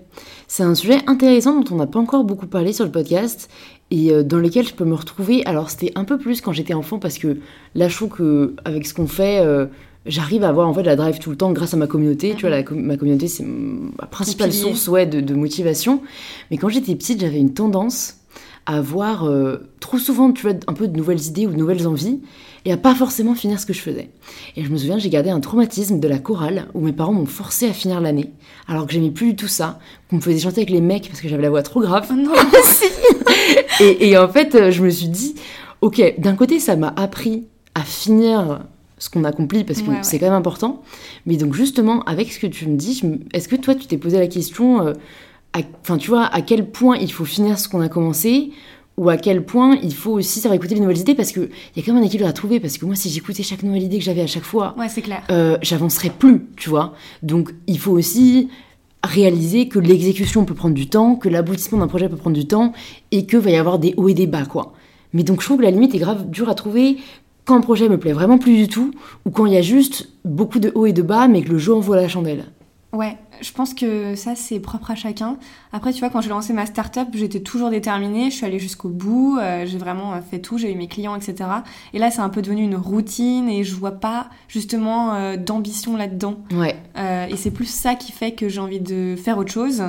C'est un sujet intéressant dont on n'a pas encore beaucoup parlé sur le podcast et euh, dans lequel je peux me retrouver. Alors c'était un peu plus quand j'étais enfant parce que là je trouve que avec ce qu'on fait, euh, j'arrive à avoir en fait la drive tout le temps grâce à ma communauté. Tu vois, la ma communauté c'est ma principale source ouais, de, de motivation. Mais quand j'étais petite, j'avais une tendance à avoir euh, trop souvent tu vois, un peu de nouvelles idées ou de nouvelles envies et à pas forcément finir ce que je faisais. Et je me souviens, j'ai gardé un traumatisme de la chorale où mes parents m'ont forcé à finir l'année, alors que j'aimais plus du tout ça, qu'on me faisait chanter avec les mecs parce que j'avais la voix trop grave. Oh non <laughs> Si. et, et en fait, euh, je me suis dit, ok, d'un côté, ça m'a appris à finir ce qu'on accomplit parce que Ouais, ouais. c'est quand même important. Mais donc justement, avec ce que tu me dis, me- est-ce que toi, tu t'es posé la question, euh, enfin tu vois, à quel point il faut finir ce qu'on a commencé ou à quel point il faut aussi savoir écouter les nouvelles idées parce qu'il y a quand même un équilibre à trouver parce que moi si j'écoutais chaque nouvelle idée que j'avais à chaque fois Ouais, c'est clair. euh, j'avancerai plus, tu vois. Donc il faut aussi réaliser que l'exécution peut prendre du temps, que l'aboutissement d'un projet peut prendre du temps, et que va y avoir des hauts et des bas, quoi. Mais donc je trouve que la limite est grave dure à trouver quand un projet me plaît vraiment plus du tout, ou quand il y a juste beaucoup de hauts et de bas, mais que le jeu envoie la chandelle. Ouais, je pense que ça c'est propre à chacun. Après, tu vois, quand j'ai lancé ma start-up, j'étais toujours déterminée, je suis allée jusqu'au bout, euh, j'ai vraiment fait tout, j'ai eu mes clients, etc. Et là, c'est un peu devenu une routine et je vois pas justement euh, d'ambition là-dedans. Ouais, Euh, et c'est plus ça qui fait que j'ai envie de faire autre chose.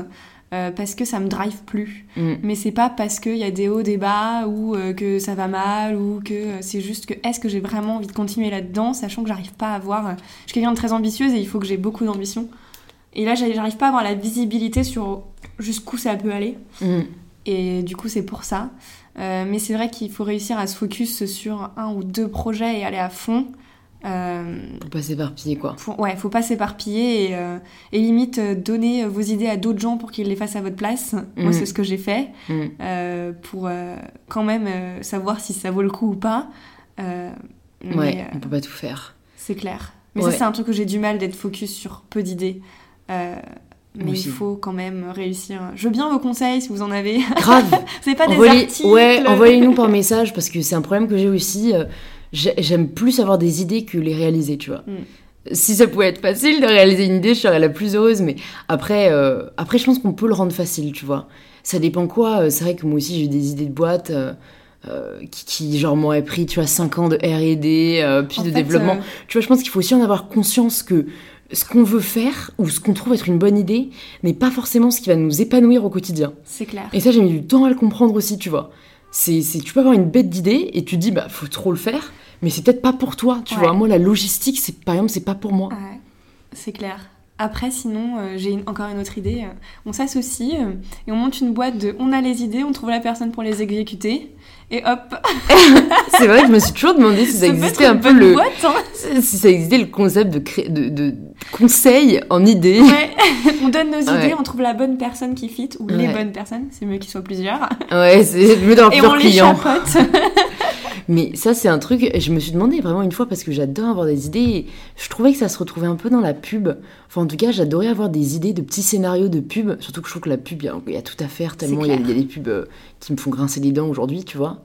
parce que ça me drive plus. Mm. Mais c'est pas parce qu'il y a des hauts, des bas, ou que ça va mal, ou que c'est juste que est-ce que j'ai vraiment envie de continuer là-dedans, sachant que j'arrive pas à avoir. je suis quelqu'un de très ambitieuse et il faut que j'ai beaucoup d'ambition. Et là, j'arrive pas à avoir la visibilité sur jusqu'où ça peut aller. Mm. Et du coup, c'est pour ça. Euh, mais c'est vrai qu'il faut réussir à se focus sur un ou deux projets et aller à fond. Euh, pour pas s'éparpiller, quoi. pour- ouais, faut pas s'éparpiller et, euh, et limite euh, donner vos idées à d'autres gens pour qu'ils les fassent à votre place. Moi, Mm. c'est ce que j'ai fait Mm. pour quand même savoir si ça vaut le coup ou pas. Mais, Ouais, euh, on peut pas tout faire. c'est clair. Mais Ouais. ça, c'est un truc que j'ai du mal d'être focus sur peu d'idées. Euh, mais il faut quand même réussir. Je veux bien vos conseils si vous en avez. <laughs> Grave c'est pas des Envoyez- articles. Ouais, envoyez-nous par message parce que c'est un problème que j'ai aussi. euh, j'ai- J'aime plus avoir des idées que les réaliser, tu vois. Mm. Si ça pouvait être facile de réaliser une idée, je serais la plus heureuse. Mais après, euh, après je pense qu'on peut le rendre facile, tu vois. Ça dépend quoi. C'est vrai que moi aussi, j'ai des idées de boîte euh, euh, qui, qui, genre, m'auraient pris, tu vois, 5 ans de R&D, euh, puis En de fait, développement. euh, Tu vois, je pense qu'il faut aussi en avoir conscience que ce qu'on veut faire ou ce qu'on trouve être une bonne idée n'est pas forcément ce qui va nous épanouir au quotidien. c'est clair. Et ça, j'ai mis du temps à le comprendre aussi, tu vois. C'est, tu peux avoir une bête d'idée et tu te dis, bah, faut trop le faire, mais c'est peut-être pas pour toi, tu Ouais. vois. Moi, la logistique, c'est, par exemple, c'est pas pour moi. Ouais, c'est clair. Après, sinon, euh, j'ai encore une autre idée. euh, On s'associe euh, et on monte une boîte de on a les idées, on trouve la personne pour les exécuter. Et hop, <laughs> C'est vrai que je me suis toujours demandé si ça existait un peu le, boîte, hein. si ça existait le concept de, cré... de, de conseil en idée. Ouais, <laughs> on donne nos idées, on trouve la bonne personne qui fit, ou les bonnes personnes, c'est mieux qu'ils soient plusieurs, Ouais, c'est mieux d'avoir et on plusieurs les clients. chapote. <laughs> Mais ça, c'est un truc, je me suis demandé vraiment une fois parce que j'adore avoir des idées. et Je trouvais que ça se retrouvait un peu dans la pub. Enfin, en tout cas, j'adorais avoir des idées de petits scénarios de pub. Surtout que je trouve que la pub, il y y, a tout à faire tellement il y, a- clair. il y a des pubs euh, qui me font grincer les dents aujourd'hui, tu vois.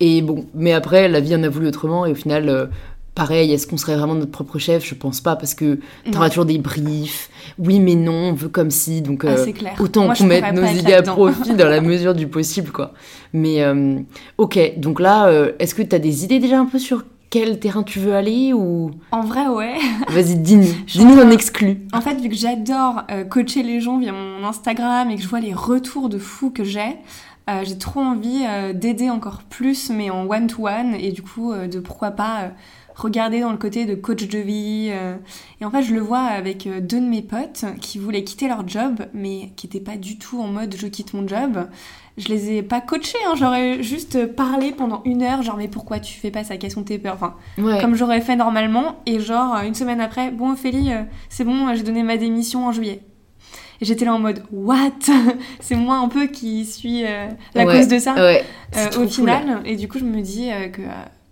Et bon, mais après, la vie en a voulu autrement et au final, euh, pareil, est-ce qu'on serait vraiment notre propre chef? Je pense pas, parce que t'auras toujours des briefs. Oui, mais non, on veut comme si. Donc, Ah, euh, clair. autant qu'on mette nos idées à profit dans la mesure du possible, quoi. Mais, euh, ok, donc là, euh, est-ce que t'as des idées déjà un peu sur quel terrain tu veux aller ou? En vrai, ouais. <laughs> Vas-y, dis-nous. Dis-nous en exclu. En fait, vu que j'adore coacher les gens via mon Instagram et que je vois les retours de fous que j'ai, euh, j'ai trop envie euh, d'aider encore plus, mais en one-to-one, et du coup, euh, de pourquoi pas regarder dans le côté de coach de vie. euh. Et en fait, je le vois avec euh, deux de mes potes qui voulaient quitter leur job, mais qui n'étaient pas du tout en mode je quitte mon job. Je les ai pas coachés, hein, j'aurais juste parlé pendant une heure, genre mais pourquoi tu fais pas ça, quelles sont tes peurs? Enfin, Ouais. comme j'aurais fait normalement, et genre une semaine après, bon Ophélie, euh, c'est bon, j'ai donné ma démission en juillet. Et j'étais là en mode, what? <laughs> C'est moi un peu qui suis euh, la Ouais, cause de ça Ouais. euh, au cool. final. Et du coup, je me dis euh, que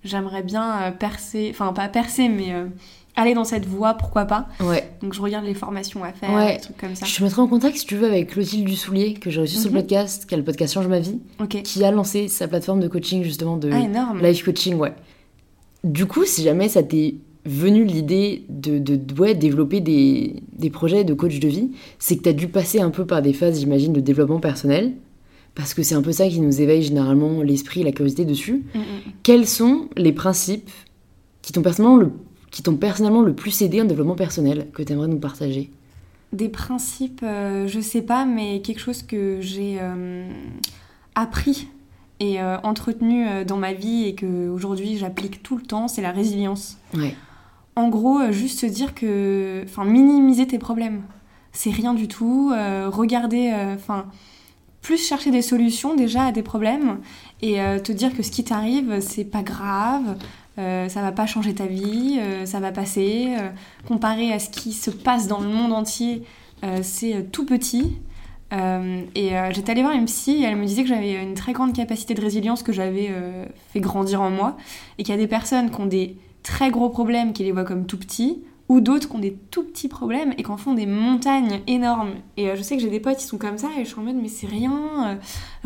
j'aimerais bien euh, percer, enfin pas percer, mais euh, aller dans cette voie, pourquoi pas. Ouais. Donc je regarde les formations à faire, Ouais. des trucs comme ça. Je te mettrai en contact si tu veux avec Clotilde Dussoulier, que j'ai reçu sur le Mhm. podcast, qui a le podcast Change ma vie, qui a lancé sa plateforme de coaching justement de Ah, life coaching, ouais. Du coup, si jamais ça t'est venu l'idée de, de, de, ouais, développer des, des projets de coach de vie, c'est que t'as dû passer un peu par des phases, j'imagine, de développement personnel, parce que c'est un peu ça qui nous éveille généralement l'esprit et la curiosité dessus. Mm, mm. Quels sont les principes qui t'ont personnellement le, qui t'ont personnellement le plus aidé en développement personnel que t'aimerais nous partager? Des principes, euh, je sais pas, mais quelque chose que j'ai euh, appris et euh, entretenu euh, dans ma vie et que aujourd'hui j'applique tout le temps, c'est la résilience. Ouais. En gros, juste se dire que, enfin, minimiser tes problèmes, c'est rien du tout. regarder, enfin, plus chercher des solutions déjà à des problèmes et euh, te dire que ce qui t'arrive, c'est pas grave. euh, ça va pas changer ta vie, euh, ça va passer. comparé à ce qui se passe dans le monde entier, c'est tout petit. Et j'étais allée voir une psy et elle me disait que j'avais une très grande capacité de résilience que j'avais fait grandir en moi et qu'il y a des personnes qui ont des très gros problèmes qui les voient comme tout petits ou d'autres qui ont des tout petits problèmes et qui en font des montagnes énormes. Et euh, je sais que j'ai des potes qui sont comme ça et je suis en mode mais c'est rien, euh,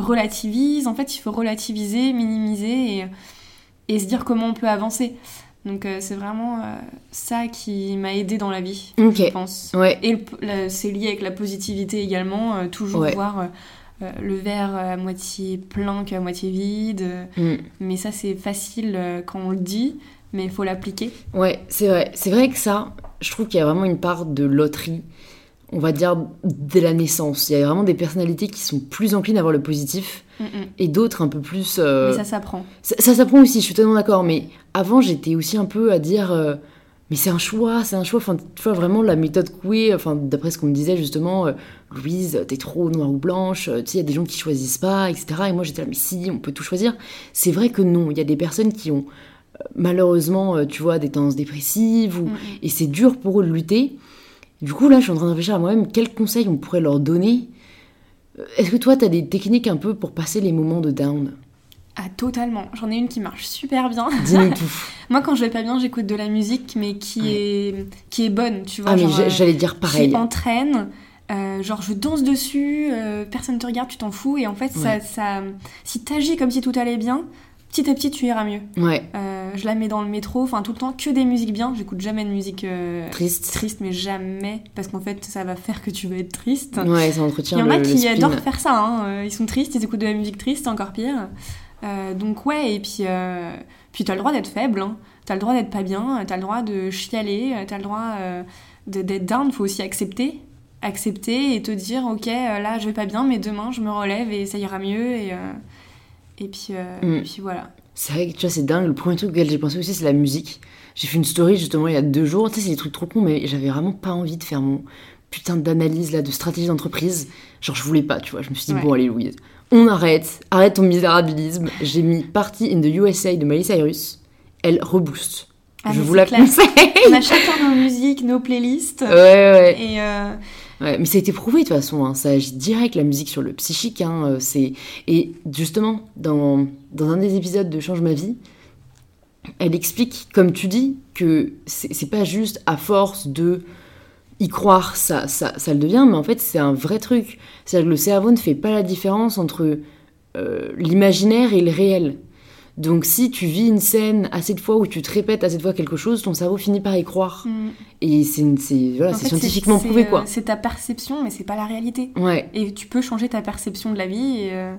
relativise. En fait, il faut relativiser, minimiser et, et se dire comment on peut avancer. Donc euh, c'est vraiment euh, ça qui m'a aidé dans la vie, je pense. Ouais. Et c'est lié avec la positivité également, euh, toujours Ouais. voir le verre à moitié plein qu'à moitié vide. Mm. mais ça, c'est facile quand on le dit, mais il faut l'appliquer. Ouais, c'est vrai. C'est vrai que ça, je trouve qu'il y a vraiment une part de loterie, on va dire, dès la naissance. Il y a vraiment des personnalités qui sont plus enclines à voir le positif Mm, mm. et d'autres un peu plus... euh, Mais ça s'apprend. Ça, ça s'apprend aussi, je suis totalement d'accord. Mais avant, j'étais aussi un peu à dire... euh, mais c'est un choix, c'est un choix. Enfin, tu vois, vraiment, la méthode Coué, enfin, d'après ce qu'on me disait, justement, euh, Louise, t'es trop noire ou blanche, euh, tu sais, il y a des gens qui choisissent pas, etc. Et moi, j'étais là, mais si, on peut tout choisir. C'est vrai que non, il y a des personnes qui ont, malheureusement, euh, tu vois, des tendances dépressives, ou... Mm, mm. et c'est dur pour eux de lutter. Du coup, là, je suis en train de réfléchir à moi-même, quels conseils on pourrait leur donner? Euh, Est-ce que toi, t'as des techniques un peu pour passer les moments de down? Ah, totalement. J'en ai une qui marche super bien. <laughs> Dis-nous <laughs> tout. Moi, quand je vais pas bien, j'écoute de la musique, mais qui, Ouais. est, qui est bonne, tu vois. Ah, mais genre, euh, j'allais dire pareil. Qui entraîne. euh, genre, je danse dessus, euh, personne te regarde, tu t'en fous. Et en fait, ça, ça, si t'agis comme si tout allait bien, petit à petit, tu iras mieux. Ouais, Euh, je la mets dans le métro, enfin tout le temps, que des musiques bien. J'écoute jamais de musique euh, triste. triste, mais jamais, parce qu'en fait, ça va faire que tu vas être triste. Ouais, ça Il entretient y en a le qui adorent faire ça, hein. Euh, ils sont tristes, ils écoutent de la musique triste, encore pire. Euh, donc ouais, et puis, puis t'as le droit d'être faible, hein. t'as le droit d'être pas bien, t'as le droit de chialer, t'as le droit de- d'être down, faut aussi accepter. Accepter et te dire, ok, là je vais pas bien, mais demain je me relève et ça ira mieux. Et, et, puis, euh, Mm. et puis voilà. C'est vrai que tu vois, c'est dingue. Le premier truc auquel j'ai pensé aussi, c'est la musique. J'ai fait une story justement il y a deux jours. Tu sais, c'est des trucs trop cons, mais j'avais vraiment pas envie de faire mon putain d'analyse là de stratégie d'entreprise. Genre, je voulais pas, tu vois. Je me suis dit, Ouais. bon, allez, Louise, on arrête. Arrête ton misérabilisme. J'ai mis Party in the USA de Miley Cyrus. Elle rebooste. Ah, je vous la clair. conseille. On a chacun nos musiques, nos playlists. Ouais, ouais. Et euh, Ouais, mais ça a été prouvé de toute façon, hein. ça agit direct la musique sur le psychique. Hein, euh, c'est... Et justement, dans, dans un des épisodes de Change ma vie, elle explique, comme tu dis, que c'est, c'est pas juste à force de y croire, ça, ça, ça le devient, mais en fait c'est un vrai truc. C'est-à-dire que le cerveau ne fait pas la différence entre euh, l'imaginaire et le réel. Donc si tu vis une scène assez de fois où tu te répètes assez de fois quelque chose, ton cerveau finit par y croire. Mm. Et c'est voilà, scientifiquement prouvé euh, quoi. C'est ta perception, mais c'est pas la réalité. Ouais, Et tu peux changer ta perception de la vie. Et, euh,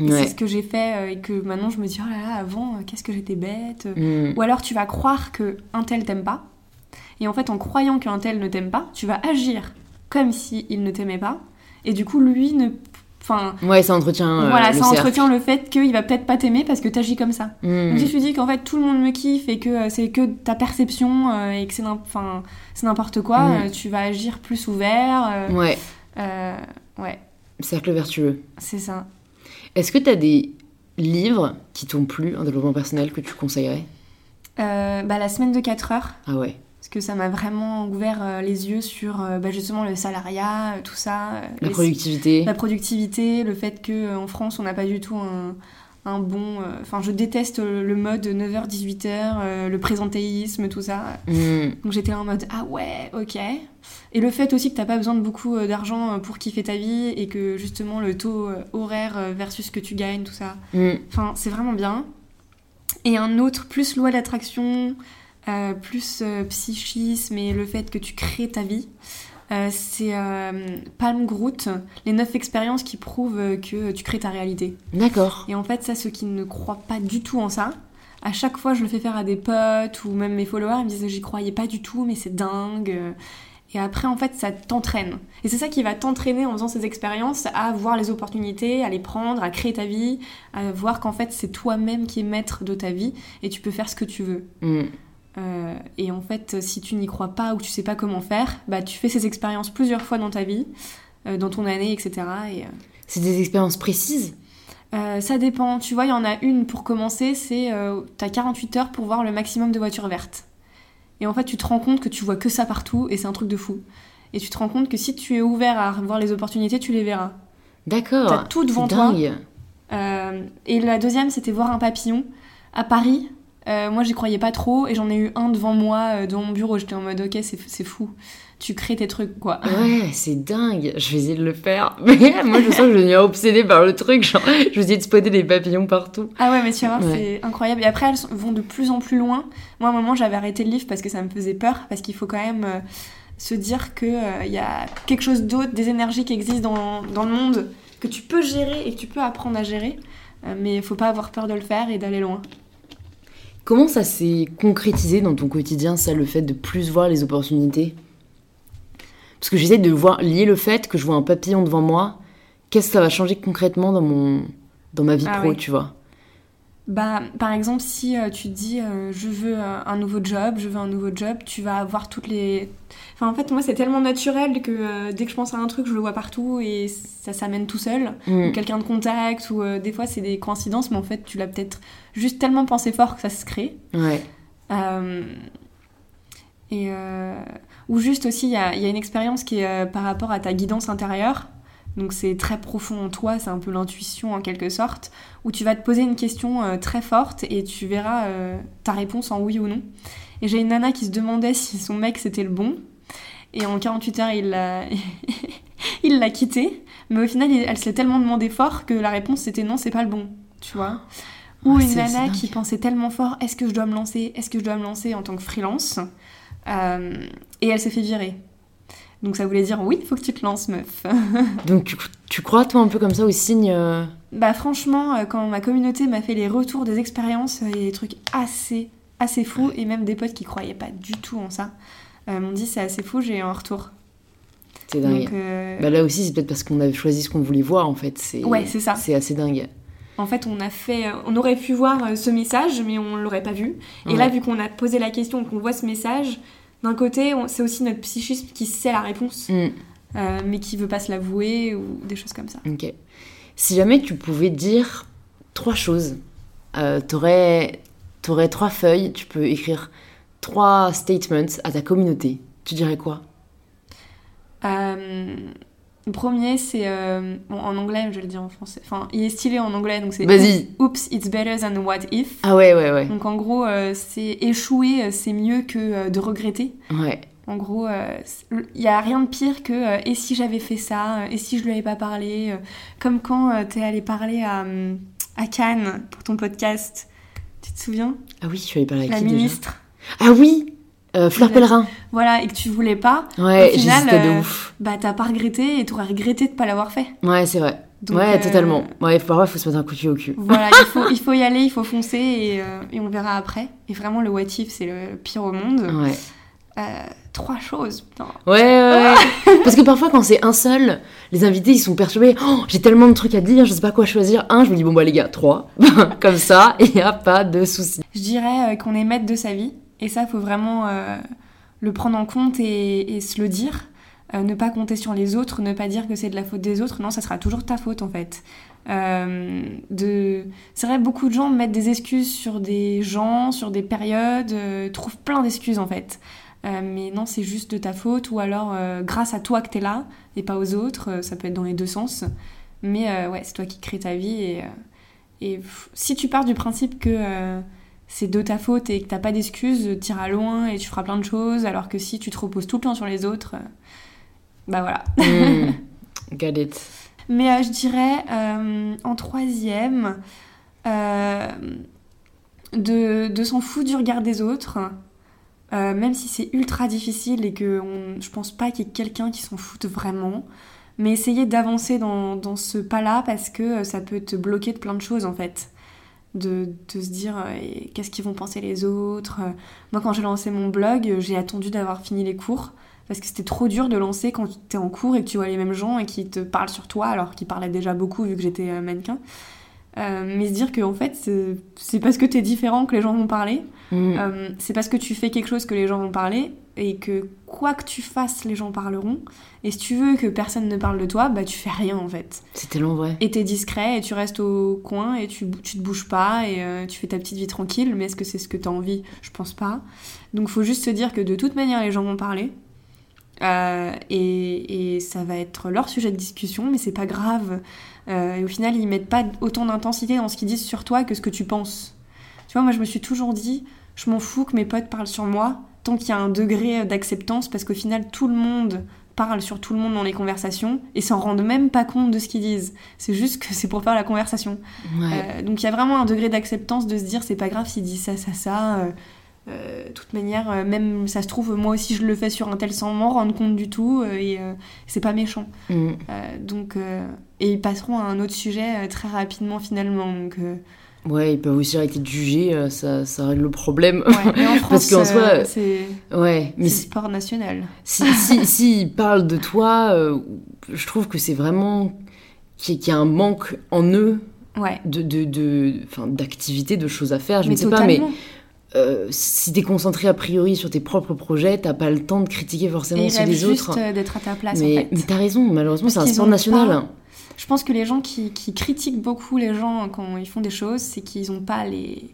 et c'est ce que j'ai fait euh, et que maintenant je me dis oh là là, avant, euh, qu'est-ce que j'étais bête. Mm. Ou alors tu vas croire que un tel t'aime pas. Et en fait, en croyant qu'un tel ne t'aime pas, tu vas agir comme si il ne t'aimait pas. Et du coup, lui ne. Enfin, Ouais, ça entretient. euh, voilà, le ça entretient le fait qu'il va peut-être pas t'aimer parce que t'agis comme ça. Mm. Donc si tu dis qu'en fait tout le monde me kiffe et que euh, c'est que ta perception euh, et que c'est n'importe quoi, Mm. euh, tu vas agir plus ouvert. Ouais, ouais, cercle vertueux. c'est ça. Est-ce que tu as des livres qui t'ont plu en développement personnel que tu conseillerais? Bah, la semaine de 4 heures, Ah ouais. Parce que ça m'a vraiment ouvert euh, les yeux sur euh, bah, justement le salariat, euh, tout ça. La productivité. la productivité, le fait qu'en France on n'a pas du tout un, un bon... Enfin je déteste le, mode 9h-18h, euh, le présentéisme, tout ça. Mm. Donc j'étais en mode ah ouais, ok. Et le fait aussi que t'as pas besoin de beaucoup d'argent pour kiffer ta vie et que justement le taux horaire versus ce que tu gagnes, tout ça. Mm. Enfin, c'est vraiment bien. Et un autre, plus loi d'attraction, euh, plus euh, psychisme et le fait que tu crées ta vie. euh, c'est Palm Groot, les 9 expériences qui prouvent que tu crées ta réalité. D'accord. Et en fait, ça, ceux qui ne croient pas du tout en ça, à chaque fois, je le fais faire à des potes ou même mes followers, ils me disent j'y croyais pas du tout, mais c'est dingue. Et après, en fait, ça t'entraîne. Et c'est ça qui va t'entraîner en faisant ces expériences à voir les opportunités, à les prendre, à créer ta vie, à voir qu'en fait, c'est toi-même qui es maître de ta vie et tu peux faire ce que tu veux. Mm. Euh, et en fait, si tu n'y crois pas ou que tu sais pas comment faire, bah tu fais ces expériences plusieurs fois dans ta vie, euh, dans ton année, etc. Et, euh, C'est des expériences précises? Ça dépend. Tu vois, il y en a une pour commencer, c'est euh, t'as 48 heures pour voir le maximum de voitures vertes. Et en fait, tu te rends compte que tu vois que ça partout et c'est un truc de fou. Et tu te rends compte que si tu es ouvert à voir les opportunités, tu les verras. D'accord. T'as tout devant toi. dingue. Et la deuxième, c'était voir un papillon à Paris. Euh, moi, j'y croyais pas trop et j'en ai eu un devant moi, euh, devant mon bureau. J'étais en mode, ok, c'est fou. Tu crées tes trucs, quoi. Ouais, c'est dingue. Je vais essayer de le faire. <laughs> Mais moi, je sens que je deviens obsédée par le truc. Genre, je vais essayer de spotter des papillons partout. Ah ouais, mais tu vas voir, Ouais. c'est incroyable. Et après, elles vont de plus en plus loin. Moi, à un moment, j'avais arrêté le livre parce que ça me faisait peur, parce qu'il faut quand même euh, se dire qu'il y a quelque chose d'autre, des énergies qui existent dans, dans le monde, que tu peux gérer et que tu peux apprendre à gérer. Euh, mais il faut pas avoir peur de le faire et d'aller loin. Comment ça s'est concrétisé dans ton quotidien, ça, le fait de plus voir les opportunités? Parce que j'essaie de voir, lier le fait que je vois un papillon devant moi, qu'est-ce que ça va changer concrètement dans, mon, dans ma vie Ah pro, oui. tu vois? Bah, par exemple, si euh, tu te dis euh, je veux euh, un nouveau job, je veux un nouveau job, tu vas avoir toutes les. Enfin, en fait, moi, c'est tellement naturel que dès que je pense à un truc, je le vois partout et ça s'amène tout seul. Mm. quelqu'un de contact, ou des fois c'est des coïncidences, mais en fait tu l'as peut-être juste tellement pensé fort que ça se crée. Ouais. Et, ou juste aussi, il y a, y a une expérience qui est par rapport à ta guidance intérieure. Donc c'est très profond en toi, c'est un peu l'intuition en quelque sorte, où tu vas te poser une question euh, très forte et tu verras euh, ta réponse en oui ou non. Et j'ai une nana qui se demandait si son mec c'était le bon, et en 48 heures il l'a <laughs> il l'a quitté, mais au final elle se l'est tellement demandé fort que la réponse c'était non, c'est pas le bon, tu vois. Ou Ah, une c'est- c'est nana qui pensait tellement fort, est-ce que je dois me lancer, est-ce que je dois me lancer en tant que freelance? Euh, Et elle s'est fait virer. Donc ça voulait dire oui, il faut que tu te lances, meuf. <laughs> Donc tu, tu crois, toi, un peu comme ça, aux signes euh, bah franchement, euh, quand ma communauté m'a fait les retours des expériences, euh, il y a des trucs assez, assez fous, et même des potes qui croyaient pas du tout en ça euh, m'ont dit c'est assez fou, j'ai un retour. C'est dingue. Donc euh, Bah là aussi, c'est peut-être parce qu'on avait choisi ce qu'on voulait voir, en fait. C'est, Ouais, c'est ça. C'est assez dingue. en fait on a fait, on aurait pu voir ce message, mais on l'aurait pas vu. Et Ouais. là, vu qu'on a posé la question, qu'on voit ce message, d'un côté, c'est aussi notre psychisme qui sait la réponse, Mm. euh, mais qui veut pas se l'avouer ou des choses comme ça. Ok. Si jamais tu pouvais dire trois choses, euh, t'aurais, t'aurais trois feuilles, tu peux écrire trois statements à ta communauté. Tu dirais quoi? Euh, le premier, c'est euh, bon, en anglais, je vais le dire en français. Enfin, il est stylé en anglais, donc c'est Vas-y. Oops, it's better than what if. Ah ouais, ouais, ouais. Donc en gros, euh, c'est échouer, euh, c'est mieux que euh, de regretter. Ouais. En gros, il y a rien de pire que et si j'avais fait ça, et si je lui avais pas parlé, comme quand t'es allé parler à, à Cannes pour ton podcast. Tu te souviens? Ah oui, je suis allée parler avec La qui déjà? ministre. Ah oui euh, Fleur. Pellerin. Voilà, et que tu voulais pas. Ouais, Au final, de euh, ouf. Bah, t'as pas regretté et t'aurais regretté de pas l'avoir fait. Ouais, c'est vrai. Donc, ouais, euh, totalement. Ouais, parfois, il faut se mettre un coup de pied au cul. Voilà, il faut, il faut y aller, il faut foncer et, euh, et on verra après. Et vraiment, le what if, c'est le pire au monde. Ouais. Euh, trois choses, putain. Ouais, ouais, ouais. Parce que parfois, quand c'est un seul, les invités, ils sont perturbés. Oh, j'ai tellement de trucs à dire, je sais pas quoi choisir. Un, je me dis, bon, bah, les gars, trois. <laughs> Comme ça, il n'y a pas de souci. Je dirais qu'on est maître de sa vie. Et ça, faut vraiment euh, le prendre en compte et, se le dire. Euh, ne pas compter sur les autres, ne pas dire que c'est de la faute des autres. Non, ça sera toujours ta faute en fait. Euh, de... C'est vrai, beaucoup de gens mettent des excuses sur des gens, sur des périodes, trouvent plein d'excuses en fait. Mais non, c'est juste de ta faute ou alors grâce à toi que t'es là et pas aux autres. Ça peut être dans les deux sens. Mais ouais, c'est toi qui crée ta vie et, si tu pars du principe que c'est de ta faute et que t'as pas d'excuses, t'iras loin et tu feras plein de choses. Alors que si tu te reposes tout le temps sur les autres, euh, bah voilà. <laughs> Got it. Mais euh, je dirais euh, en troisième, euh, de, de s'en foutre du regard des autres, même si c'est ultra difficile et que on- je pense pas qu'il y ait quelqu'un qui s'en foute vraiment. Mais essayer d'avancer dans, dans ce pas-là parce que ça peut te bloquer de plein de choses en fait. De, de se dire euh, qu'est-ce qu'ils vont penser les autres. Moi quand j'ai lancé mon blog, j'ai attendu d'avoir fini les cours parce que c'était trop dur de lancer quand t'es en cours et que tu vois les mêmes gens et qui te parlent sur toi alors qu'ils parlaient déjà beaucoup vu que j'étais euh, mannequin. Euh, mais se dire que en fait c'est- parce que t'es différent que les gens vont parler. Euh, c'est parce que tu fais quelque chose que les gens vont parler et que quoi que tu fasses, les gens parleront. Et si tu veux que personne ne parle de toi, bah tu fais rien en fait. C'est tellement vrai. Et t'es discret et tu restes au coin et tu, tu te bouges pas et euh, tu fais ta petite vie tranquille. Mais est-ce que c'est ce que t'as envie? Je pense pas. Donc faut juste se dire que de toute manière, les gens vont parler. Euh, et, et ça va être leur sujet de discussion, mais c'est pas grave. Euh, et au final, ils mettent pas autant d'intensité dans ce qu'ils disent sur toi que ce que tu penses. Tu vois, moi je me suis toujours dit, je m'en fous que mes potes parlent sur moi, tant qu'il y a un degré d'acceptance, parce qu'au final, tout le monde parle sur tout le monde dans les conversations et s'en rendent même pas compte de ce qu'ils disent. C'est juste que c'est pour faire la conversation. Ouais. Euh, donc il y a vraiment un degré d'acceptance de se dire c'est pas grave s'il dit ça, ça, ça. euh, euh, de toute manière, même ça se trouve, moi aussi je le fais sur un tel sans m'en rendre compte du tout et euh, c'est pas méchant. Euh, donc, et ils passeront à un autre sujet très rapidement finalement. Donc, Ouais, ils peuvent aussi arrêter de juger, euh, ça, ça règle le problème. ouais. Mais en <laughs> France, Parce qu'en soi, euh, c'est Ouais, mais c'est si, sport national. si, si, <laughs> s'ils parlent de toi, euh, je trouve que c'est vraiment qu'il y, a un manque en eux Ouais. de, de, d'activités, de choses à faire, je mais ne sais pas, mais euh, si t'es concentré a priori sur tes propres projets, t'as pas le temps de critiquer forcément ils ceux des juste autres. euh, d'être à ta place mais en fait. mais t'as raison, malheureusement c'est un sport national. pas- Je pense que les gens qui, qui critiquent beaucoup les gens quand ils font des choses, c'est qu'ils n'ont pas les,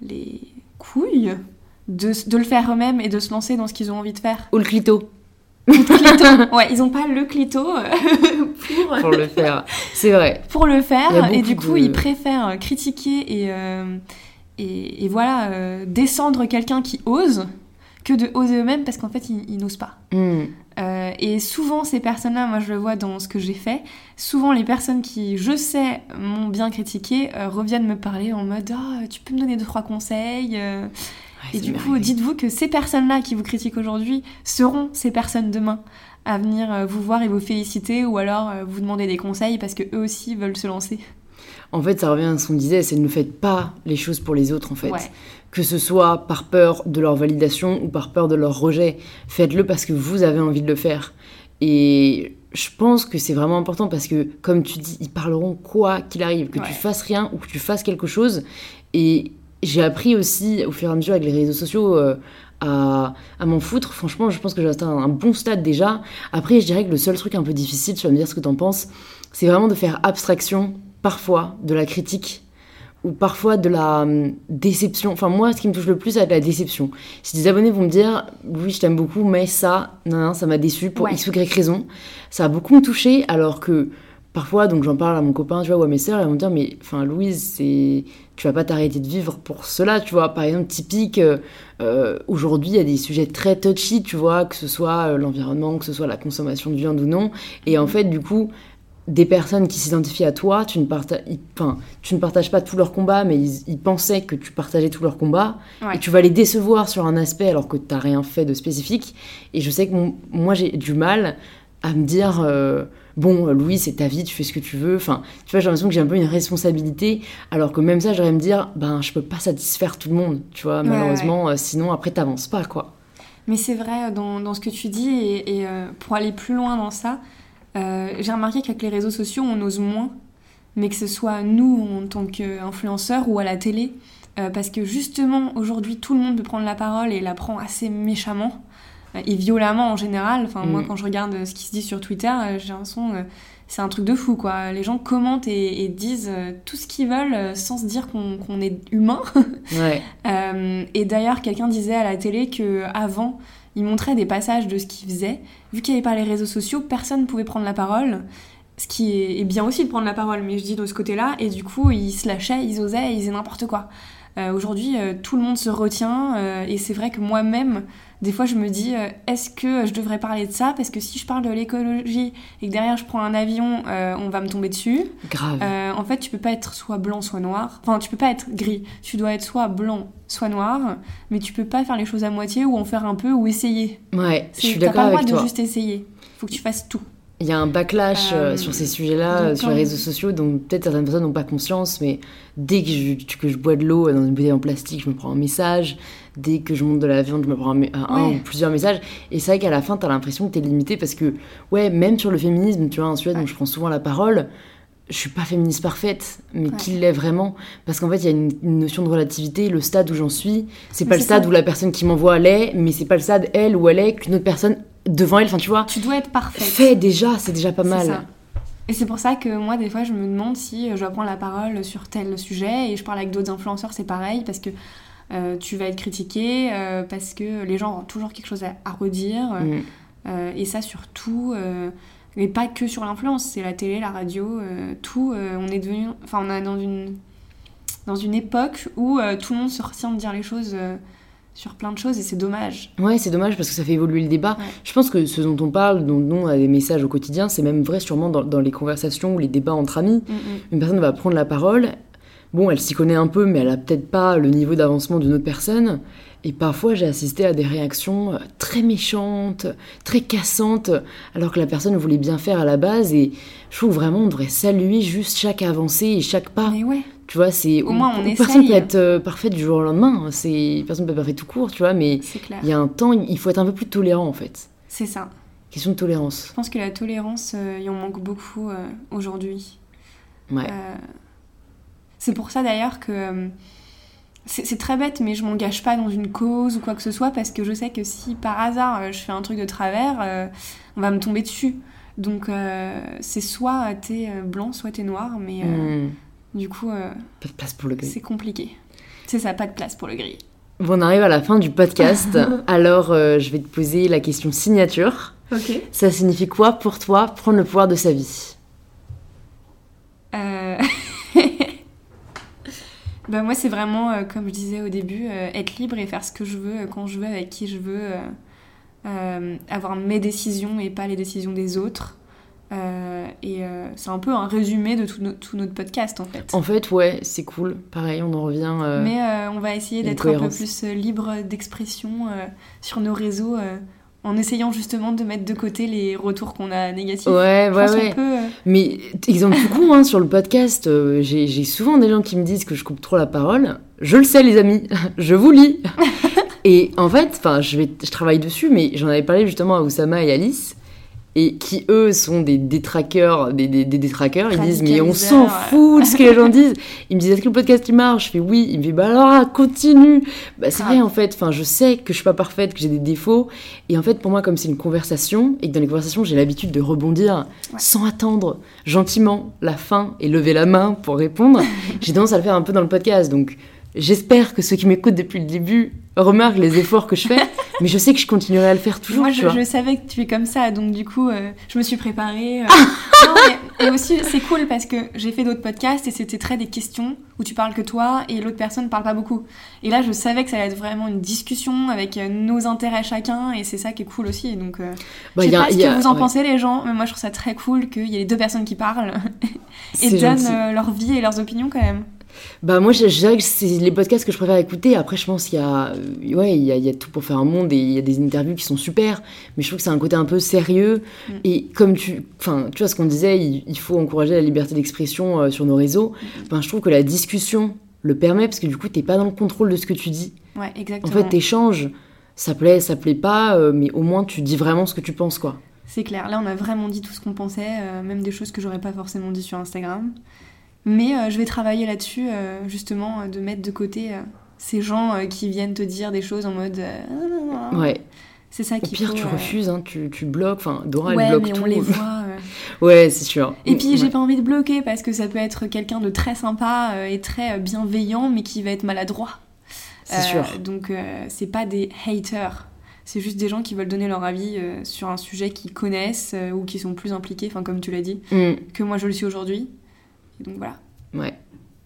les couilles de, de le faire eux-mêmes et de se lancer dans ce qu'ils ont envie de faire. Ou le clito, Clito. <laughs> Ouais, ils n'ont pas le clito euh, <laughs> pour, <laughs> pour le faire. C'est vrai. pour le faire. Et du coup, de- ils préfèrent critiquer et, euh, et, et voilà, euh, descendre quelqu'un qui ose que de oser eux-mêmes parce qu'en fait, ils, ils n'osent pas. Hmm. Euh, et souvent, ces personnes-là, moi je le vois dans ce que j'ai fait, souvent les personnes qui, je sais, m'ont bien critiqué, euh, reviennent me parler en mode Ah, tu peux me donner deux, trois conseils euh. Ouais, Et du coup, dites-vous que ces personnes-là qui vous critiquent aujourd'hui seront ces personnes demain à venir vous voir et vous féliciter ou alors vous demander des conseils parce que eux aussi veulent se lancer. En fait, ça revient à ce qu'on disait, c'est ne faites pas les choses pour les autres en fait. Ouais. Que ce soit par peur de leur validation ou par peur de leur rejet, faites-le parce que vous avez envie de le faire. Et je pense que c'est vraiment important parce que, comme tu dis, ils parleront quoi qu'il arrive, que Ouais. tu fasses rien ou que tu fasses quelque chose. Et j'ai appris aussi, au fur et à mesure avec les réseaux sociaux, euh, à, à m'en foutre. Franchement, je pense que j'ai atteint un bon stade déjà. Après, je dirais que le seul truc un peu difficile, tu vas me dire ce que t'en penses, c'est vraiment de faire abstraction, parfois, de la critique ou parfois de la hum, déception. Enfin, moi, ce qui me touche le plus, c'est la déception. Si des abonnés vont me dire, oui, je t'aime beaucoup, mais ça, non, non, ça m'a déçu pour Ouais. X ou Y raison, ça a beaucoup me touché, alors que parfois, donc j'en parle à mon copain, tu vois, ou à mes sœurs, elles vont me dire, mais enfin, Louise, c'est. Tu vas pas t'arrêter de vivre pour cela, tu vois. Par exemple, typique, euh, euh, aujourd'hui, il y a des sujets très touchy, tu vois, que ce soit euh, l'environnement, que ce soit la consommation de viande ou non. Et en fait, du coup, des personnes qui s'identifient à toi, tu ne, parta- enfin, tu ne partages pas tous leurs combats, mais ils, ils pensaient que tu partageais tous leurs combats, Ouais. et tu vas les décevoir sur un aspect alors que tu n'as rien fait de spécifique. Et je sais que mon- moi, j'ai du mal à me dire, euh, bon, Louis, c'est ta vie, tu fais ce que tu veux. Enfin, tu vois, j'ai l'impression que j'ai un peu une responsabilité, alors que même ça, j'aurais me dire, ben, je peux pas satisfaire tout le monde, tu vois, Ouais, malheureusement, euh, sinon après, t'avances pas, quoi. Mais c'est vrai dans, dans ce que tu dis, et, et, euh, pour aller plus loin dans ça, j'ai remarqué qu'avec les réseaux sociaux, on ose moins, mais que ce soit nous en tant qu'influenceurs ou à la télé, euh, parce que justement, aujourd'hui, tout le monde peut prendre la parole et la prend assez méchamment, euh, et violemment en général. Enfin, moi, Mm. quand je regarde euh, ce qui se dit sur Twitter, euh, j'ai l'impression... euh, c'est un truc de fou, quoi. Les gens commentent et, et disent euh, tout ce qu'ils veulent euh, sans se dire qu'on est humain. <laughs> Ouais. Euh, et d'ailleurs, quelqu'un disait à la télé que avant, il montrait des passages de ce qu'il faisait. Vu qu'il n'y avait pas les réseaux sociaux, personne ne pouvait prendre la parole. Ce qui est, bien aussi de prendre la parole, mais je dis de ce côté-là. Et du coup, ils se lâchaient, ils osaient, ils faisaient n'importe quoi. Euh, Aujourd'hui, euh, tout le monde se retient. euh, et c'est vrai que moi-même, des fois, je me dis, est-ce que je devrais parler de ça? Parce que si je parle de l'écologie et que derrière je prends un avion, on va me tomber dessus. Grave. En fait, tu peux pas être soit blanc, soit noir. Enfin, tu peux pas être gris. Tu dois être soit blanc, soit noir. Mais tu peux pas faire les choses à moitié ou en faire un peu ou essayer. ouais, je suis T'as d'accord pas le droit avec de toi. juste essayer. Faut que tu fasses tout. Il y a un backlash euh, Euh, sur ces sujets-là, donc euh, sur les réseaux sociaux, dont peut-être certaines personnes n'ont pas conscience, mais dès que je, que je bois de l'eau dans une bouteille en plastique, je me prends un message. Dès que je monte de la viande, je me prends un, Ouais. ou plusieurs messages. Et c'est vrai qu'à la fin, t'as l'impression que t'es limité parce que, ouais, même sur le féminisme, tu vois, un sujet dont je prends souvent la parole, je suis pas féministe parfaite, mais Ouais. qui l'est vraiment? Parce qu'en fait, il y a une, une notion de relativité. Le stade où j'en suis, c'est pas le stade ça. où la personne qui m'envoie l'est, mais c'est pas le stade, elle, où elle est, qu'une autre personne devant elle. Enfin, tu vois, Tu dois être parfaite. fait déjà, c'est déjà pas mal. ça. Et c'est pour ça que moi, des fois, je me demande si je dois prendre la parole sur tel sujet. Et je parle avec d'autres influenceurs, c'est pareil, parce que euh, tu vas être critiqué, euh, parce que les gens ont toujours quelque chose à, à redire. Mm. Euh, et ça surtout, euh, et pas que sur l'influence, c'est la télé, la radio, euh, tout. euh, on est devenu, enfin, on est dans une dans une époque où euh, tout le monde se retient de dire les choses euh, sur plein de choses et c'est dommage. Ouais, c'est dommage parce que ça fait évoluer le débat. Ouais. Je pense que ce dont on parle, dont on a des messages au quotidien, c'est même vrai sûrement dans, dans les conversations ou les débats entre amis. Mm, mm. Une personne va prendre la parole, bon, elle s'y connaît un peu, mais elle a peut-être pas le niveau d'avancement d'une autre personne. Et parfois, j'ai assisté à des réactions euh, très méchantes, très cassantes, alors que la personne voulait bien faire à la base. Et je trouve vraiment on devrait saluer juste chaque avancée et chaque pas. Mais ouais, Tu vois, c'est Au moins, on personne essaye. peut être euh, parfaite du jour au lendemain. C'est personne peut être parfaite tout court, tu vois. Mais il y a un temps, il faut être un peu plus tolérant en fait. C'est ça. Question de tolérance. Je pense que la tolérance, euh, il en manque beaucoup euh, aujourd'hui. Ouais. Euh, c'est pour ça d'ailleurs que c'est très bête, mais je m'engage pas dans une cause ou quoi que ce soit parce que je sais que si par hasard je fais un truc de travers, on va me tomber dessus. Donc c'est soit t'es blanc, soit t'es noir, mais Hmm. Du coup euh, Pas de place pour le gris. c'est compliqué. C'est ça, pas de place pour le gris. Bon, on arrive à la fin du podcast. <laughs> Alors, euh, je vais te poser la question signature. Ok. Ça signifie quoi pour toi prendre le pouvoir de sa vie? Euh... <laughs> bah moi c'est vraiment, euh, comme je disais au début, être libre et faire ce que je veux, quand je veux, avec qui je veux, avoir mes décisions et pas les décisions des autres. Euh, et euh, c'est un peu un résumé de tout, no- tout notre podcast en fait. En fait, ouais, c'est cool. Pareil, on en revient. euh, Mais on va essayer d'être un peu plus libre d'expression sur nos réseaux en essayant justement de mettre de côté les retours qu'on a négatifs. Ouais, ouais, ouais. peut, Mais exemple tout con, hein, sur le podcast, euh, j'ai j'ai souvent des gens qui me disent que je coupe trop la parole. Je le sais, les amis, <laughs> je vous lis. <laughs> et en fait, enfin, je, vais- je travaille dessus, mais j'en avais parlé justement à Oussama et Alice, et qui eux sont des détraqueurs, des, des, des détraqueurs. Ils disent mais on s'en fout de ce que les gens <laughs> disent. Ils me disent est-ce que le podcast il marche? Je fais oui. Il me dit bah alors continue. Bah c'est Grave. vrai en fait. Enfin, je sais que je suis pas parfaite, que j'ai des défauts, et en fait pour moi comme c'est une conversation et que dans les conversations j'ai l'habitude de rebondir Ouais. sans attendre gentiment la fin et lever la main pour répondre, <laughs> j'ai tendance à le faire un peu dans le podcast. Donc j'espère que ceux qui m'écoutent depuis le début remarquent les efforts que je fais. <laughs> mais je sais que je continuerai à le faire toujours. Moi, je, savais que tu es comme ça, donc du coup, euh, je me suis préparée. euh. <laughs> Non, mais- et aussi, c'est cool parce que j'ai fait d'autres podcasts et c'était très des questions où tu parles que toi et l'autre personne parle pas beaucoup. Et là, je savais que ça allait être vraiment une discussion avec euh, nos intérêts chacun et c'est ça qui est cool aussi. Donc, euh, Bah, je sais a- pas ce a- que vous en ouais. pensez les gens, mais moi, je trouve ça très cool qu'il y ait les deux personnes qui parlent <laughs> et donnent leur vie et leurs opinions quand même. Bah moi je, je dirais que c'est les podcasts que je préfère écouter. Après je pense qu'il y a euh, ouais il y a, il y a tout pour faire un monde et il y a des interviews qui sont super. Mais je trouve que c'est un côté un peu sérieux Mm. et comme tu enfin tu vois ce qu'on disait il, il faut encourager la liberté d'expression euh, sur nos réseaux. Mm. Ben je trouve que la discussion le permet parce que du coup t'es pas dans le contrôle de ce que tu dis. Ouais, En exactement. fait t'échanges. Ça plaît ça plaît pas euh, mais au moins tu dis vraiment ce que tu penses quoi. C'est clair, là on a vraiment dit tout ce qu'on pensait, euh, même des choses que j'aurais pas forcément dit sur Instagram. Mais euh, je vais travailler là-dessus, euh, justement, euh, de mettre de côté ces gens qui viennent te dire des choses en mode. Ah. Ouais. C'est ça Au qu'il pire faut. tu refuses hein, tu, tu bloques. Enfin Dora Ouais, elle bloque mais tout. on les <laughs> voit. Ouais c'est sûr. Et puis j'ai pas envie de bloquer parce que ça peut être quelqu'un de très sympa et très bienveillant, mais qui va être maladroit. C'est Euh, sûr. Donc euh, c'est pas des haters. C'est juste des gens qui veulent donner leur avis euh, sur un sujet qu'ils connaissent ou qui sont plus impliqués, enfin comme tu l'as dit, Mm. que moi je le suis aujourd'hui. Et donc voilà. Ouais,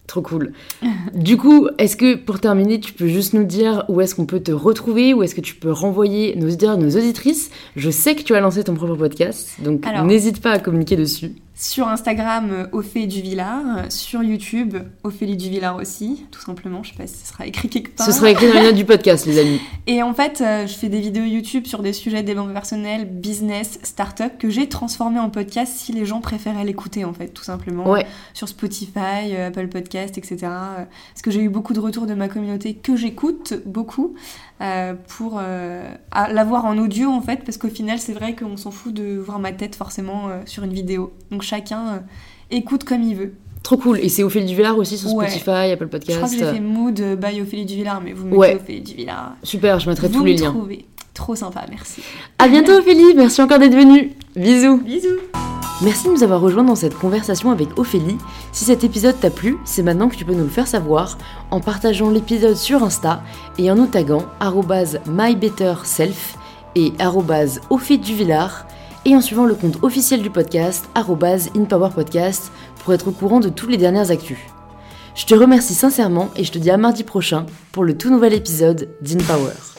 trop cool. <laughs> du coup, est-ce que pour terminer, tu peux juste nous dire où est-ce qu'on peut te retrouver, où est-ce que tu peux renvoyer nos auditeurs, nos auditrices? Je sais que tu as lancé ton propre podcast, donc n'hésite pas à communiquer dessus. Sur Instagram, euh, Ophé du Villard. Sur YouTube, Ophélie du Villard aussi, tout simplement. Je sais pas si ce sera écrit quelque part. Ce sera écrit dans les notes du podcast, les amis. <laughs> Et en fait, euh, je fais des vidéos YouTube sur des sujets de développement personnel, business, start-up, que j'ai transformé en podcast si les gens préféraient l'écouter, en fait, tout simplement. Ouais, Sur Spotify, euh, Apple Podcast, etc. Parce que j'ai eu beaucoup de retours de ma communauté que j'écoute beaucoup pour euh, l'avoir en audio, en fait, parce qu'au final, c'est vrai qu'on s'en fout de voir ma tête forcément euh, sur une vidéo. Donc chacun euh, écoute comme il veut. trop cool. Et c'est Ophélie Duvillard aussi sur Ouais. Spotify, Apple Je crois Podcast. que j'ai fait Mood euh, by Ophélie du Villard, mais vous mettez Ouais. Ophélie du Villard. Super, je mettrai Vous tous les liens. trouvez. Trop sympa, merci. À bientôt Ophélie, merci encore d'être venue. Bisous. Bisous Merci de nous avoir rejoints dans cette conversation avec Ophélie. Si cet épisode t'a plu, c'est maintenant que tu peux nous le faire savoir en partageant l'épisode sur Insta et en nous taguant arrobase mybetterself et arrobase Duvillard et en suivant le compte officiel du podcast arrobase inpowerpodcast pour être au courant de toutes les dernières actus. Je te remercie sincèrement et je te dis à mardi prochain pour le tout nouvel épisode d'InPower.